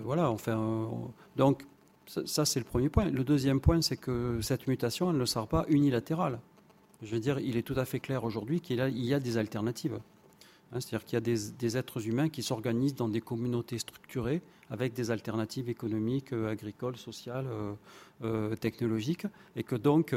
voilà, enfin, donc ça, c'est le premier point. Le deuxième point, c'est que cette mutation, ne sera pas unilatérale. Je veux dire, il est tout à fait clair aujourd'hui qu'il y a des alternatives. Hein, c'est-à-dire qu'il y a des, êtres humains qui s'organisent dans des communautés structurées avec des alternatives économiques, euh, agricoles, sociales, euh, euh, technologiques, et que donc,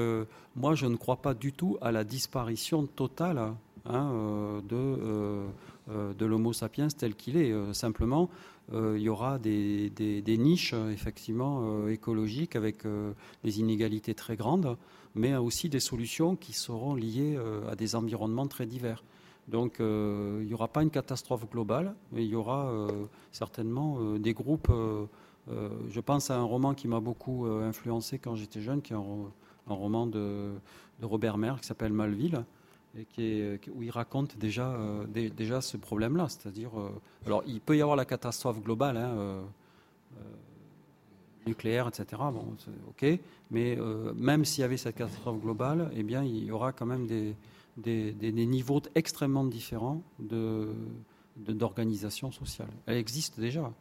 moi, je ne crois pas du tout à la disparition totale hein, de, de l'Homo sapiens tel qu'il est. simplement, euh, il y aura des, niches effectivement euh, écologiques avec euh, des inégalités très grandes, mais aussi des solutions qui seront liées à des environnements très divers. Donc il n'y aura pas une catastrophe globale, mais il y aura certainement des groupes. je pense à un roman qui m'a beaucoup influencé quand j'étais jeune, qui est un, roman de, Robert Mer qui s'appelle Malville est, où il raconte déjà, euh, déjà ce problème-là. C'est-à-dire, euh, alors il peut y avoir la catastrophe globale, hein, euh, nucléaire, etc. Bon, ok, mais même s'il y avait cette catastrophe globale, eh bien, il y aura quand même des, des, des, niveaux extrêmement différents de, d'organisation sociale. Elle existe déjà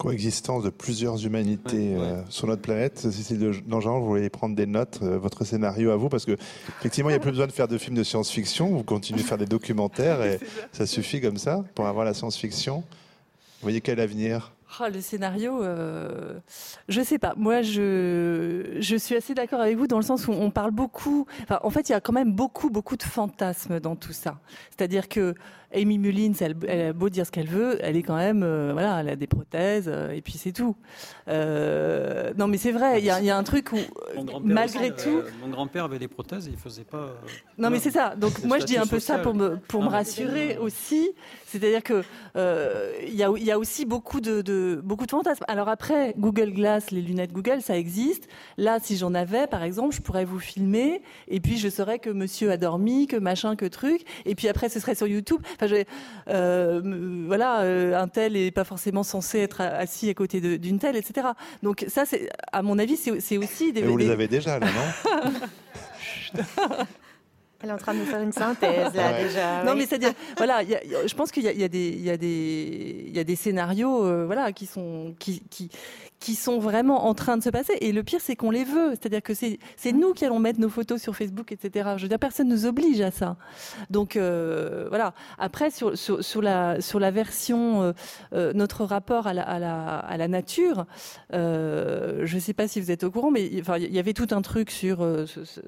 coexistence de plusieurs humanités euh, sur notre planète. Cécile Dangean, vous voulez prendre des notes, euh, votre scénario à vous, parce que effectivement, il n'y a plus besoin de faire de films de science-fiction. Vous continuez de faire des documentaires et ça suffit comme ça pour avoir la science-fiction. Vous voyez quel avenir? Oh, le scénario, euh, je sais pas. Moi, je, je suis assez d'accord avec vous dans le sens où on parle beaucoup. en fait, il y a quand même beaucoup, beaucoup de fantasmes dans tout ça. C'est-à-dire que Amy Mullins, elle, elle, a beau dire ce qu'elle veut, elle est quand même, euh, voilà, elle a des prothèses, euh, et puis c'est tout. Euh, non, mais c'est vrai, il y, y, a un truc où, malgré tout. mon grand-père avait des prothèses et il faisait pas. non, mais c'est ça. Donc moi, je dis un peu ça pour me, pour me rassurer aussi. C'est-à-dire que il y, a, y a aussi beaucoup de, de, beaucoup de fantasmes. Alors après, Google Glass, les lunettes Google, ça existe. Là, si j'en avais, par exemple, je pourrais vous filmer, et puis je saurais que monsieur a dormi, que machin, que truc, et puis après, ce serait sur YouTube. Euh, voilà, euh, un tel n'est pas forcément censé être assis à côté d'une telle, etc. Donc ça, c'est, à mon avis, c'est aussi des. Et vous les avez déjà là, non? Elle est en train de nous faire une synthèse là déjà. Non mais c'est-à-dire, voilà, je pense qu'il y, y, a des, il y a des, il y a des scénarios, euh, voilà, qui sont, qui, qui, qui sont vraiment en train de se passer. Et le pire, c'est qu'on les veut. C'est-à-dire que c'est nous qui allons mettre nos photos sur Facebook, etc. Je veux dire, personne ne nous oblige à ça. Donc euh, voilà. Après, sur, sur, sur, la, sur la version, euh, notre rapport à la, à la, à la nature, je ne sais pas si vous êtes au courant, mais enfin, il y avait tout un truc sur ce, ce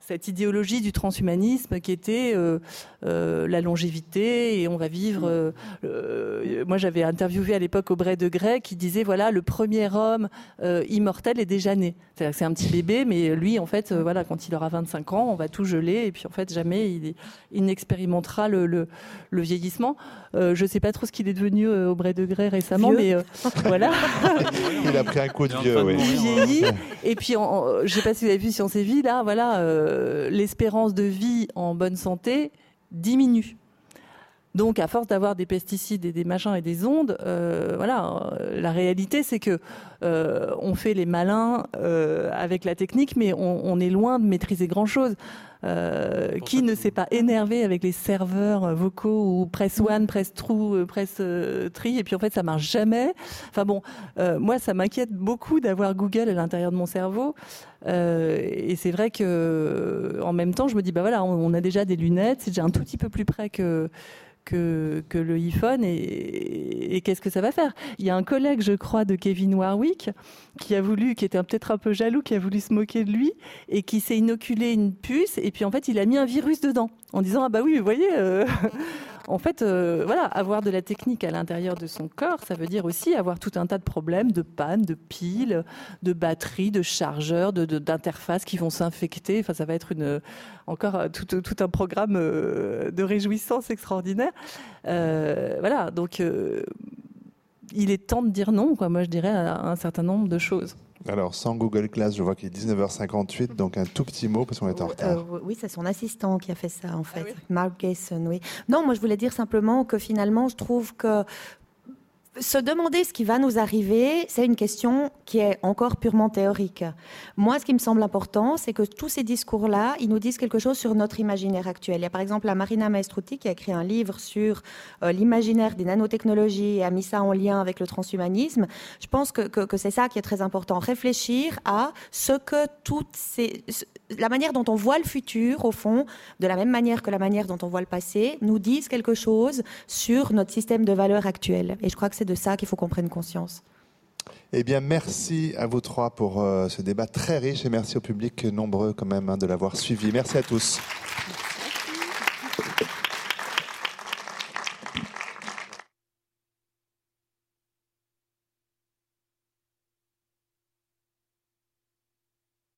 cette idéologie du transhumanisme qui était euh, euh, la longévité et on va vivre. Euh, euh moi, j'avais interviewé à l'époque Aubrey de Grey qui disait voilà le premier homme euh, immortel est déjà né. C'est-à-dire que c'est un petit bébé, mais lui, en fait, euh, voilà, quand il aura 25 ans, on va tout geler et puis en fait jamais il, il n'expérimentera le, le, le, vieillissement. je sais pas trop ce qu'il est devenu Aubrey de Grey récemment, mais voilà. il a pris un coup de vieux. Oui. Vieilli. Et puis, en, je sais pas si vous avez vu Science et Vie là, voilà euh, l'espérance de vie en bonne santé diminue. Donc, à force d'avoir des pesticides et des machins et des ondes, euh, voilà, euh, la réalité, c'est que euh, on fait les malins euh, avec la technique, mais on, on, est loin de maîtriser grand-chose. Euh, qui ne s'est pas énervé avec les serveurs vocaux ou press one, press true, press tri, et puis en fait ça marche jamais. Enfin bon, moi ça m'inquiète beaucoup d'avoir Google à l'intérieur de mon cerveau. et c'est vrai que en même temps, je me dis bah voilà, on, on a déjà des lunettes, c'est déjà un tout petit peu plus près que que, le iPhone et, et qu'est-ce que ça va faire? Il y a un collègue, je crois, de Kevin Warwick qui a voulu, qui était peut-être un peu jaloux, qui a voulu se moquer de lui et qui s'est inoculé une puce et puis en fait il a mis un virus dedans en disant ah bah oui, vous voyez. Euh en fait, euh, voilà, avoir de la technique à l'intérieur de son corps, ça veut dire aussi avoir tout un tas de problèmes, de panne, de piles, de batteries, de chargeurs, d'interfaces de, qui vont s'infecter. Enfin, ça va être une, encore euh, tout, un programme euh, de réjouissance extraordinaire. Voilà, donc il est temps de dire non. Moi, je dirais à un certain nombre de choses. Alors, sans Google Class, je vois qu'il est 19h58, donc un tout petit mot parce qu'on est en retard. Euh, oui, c'est son assistant qui a fait ça, en fait. Ah oui Mark Gayson, oui. Non, moi, je voulais dire simplement que finalement, je trouve que se demander ce qui va nous arriver, c'est une question qui est encore purement théorique. Moi, ce qui me semble important, c'est que tous ces discours-là, ils nous disent quelque chose sur notre imaginaire actuel. Il y a par exemple la Marina Maestruti qui a écrit un livre sur euh, l'imaginaire des nanotechnologies et a mis ça en lien avec le transhumanisme. Je pense que, que, que c'est ça qui est très important. Réfléchir à ce que toutes ces la manière dont on voit le futur, au fond, de la même manière que la manière dont on voit le passé, nous disent quelque chose sur notre système de valeurs actuel. Et je crois que c'est de ça qu'il faut qu'on prenne conscience. Eh bien, merci à vous trois pour euh, ce débat très riche et merci au public nombreux quand même hein, de l'avoir suivi. Merci à tous.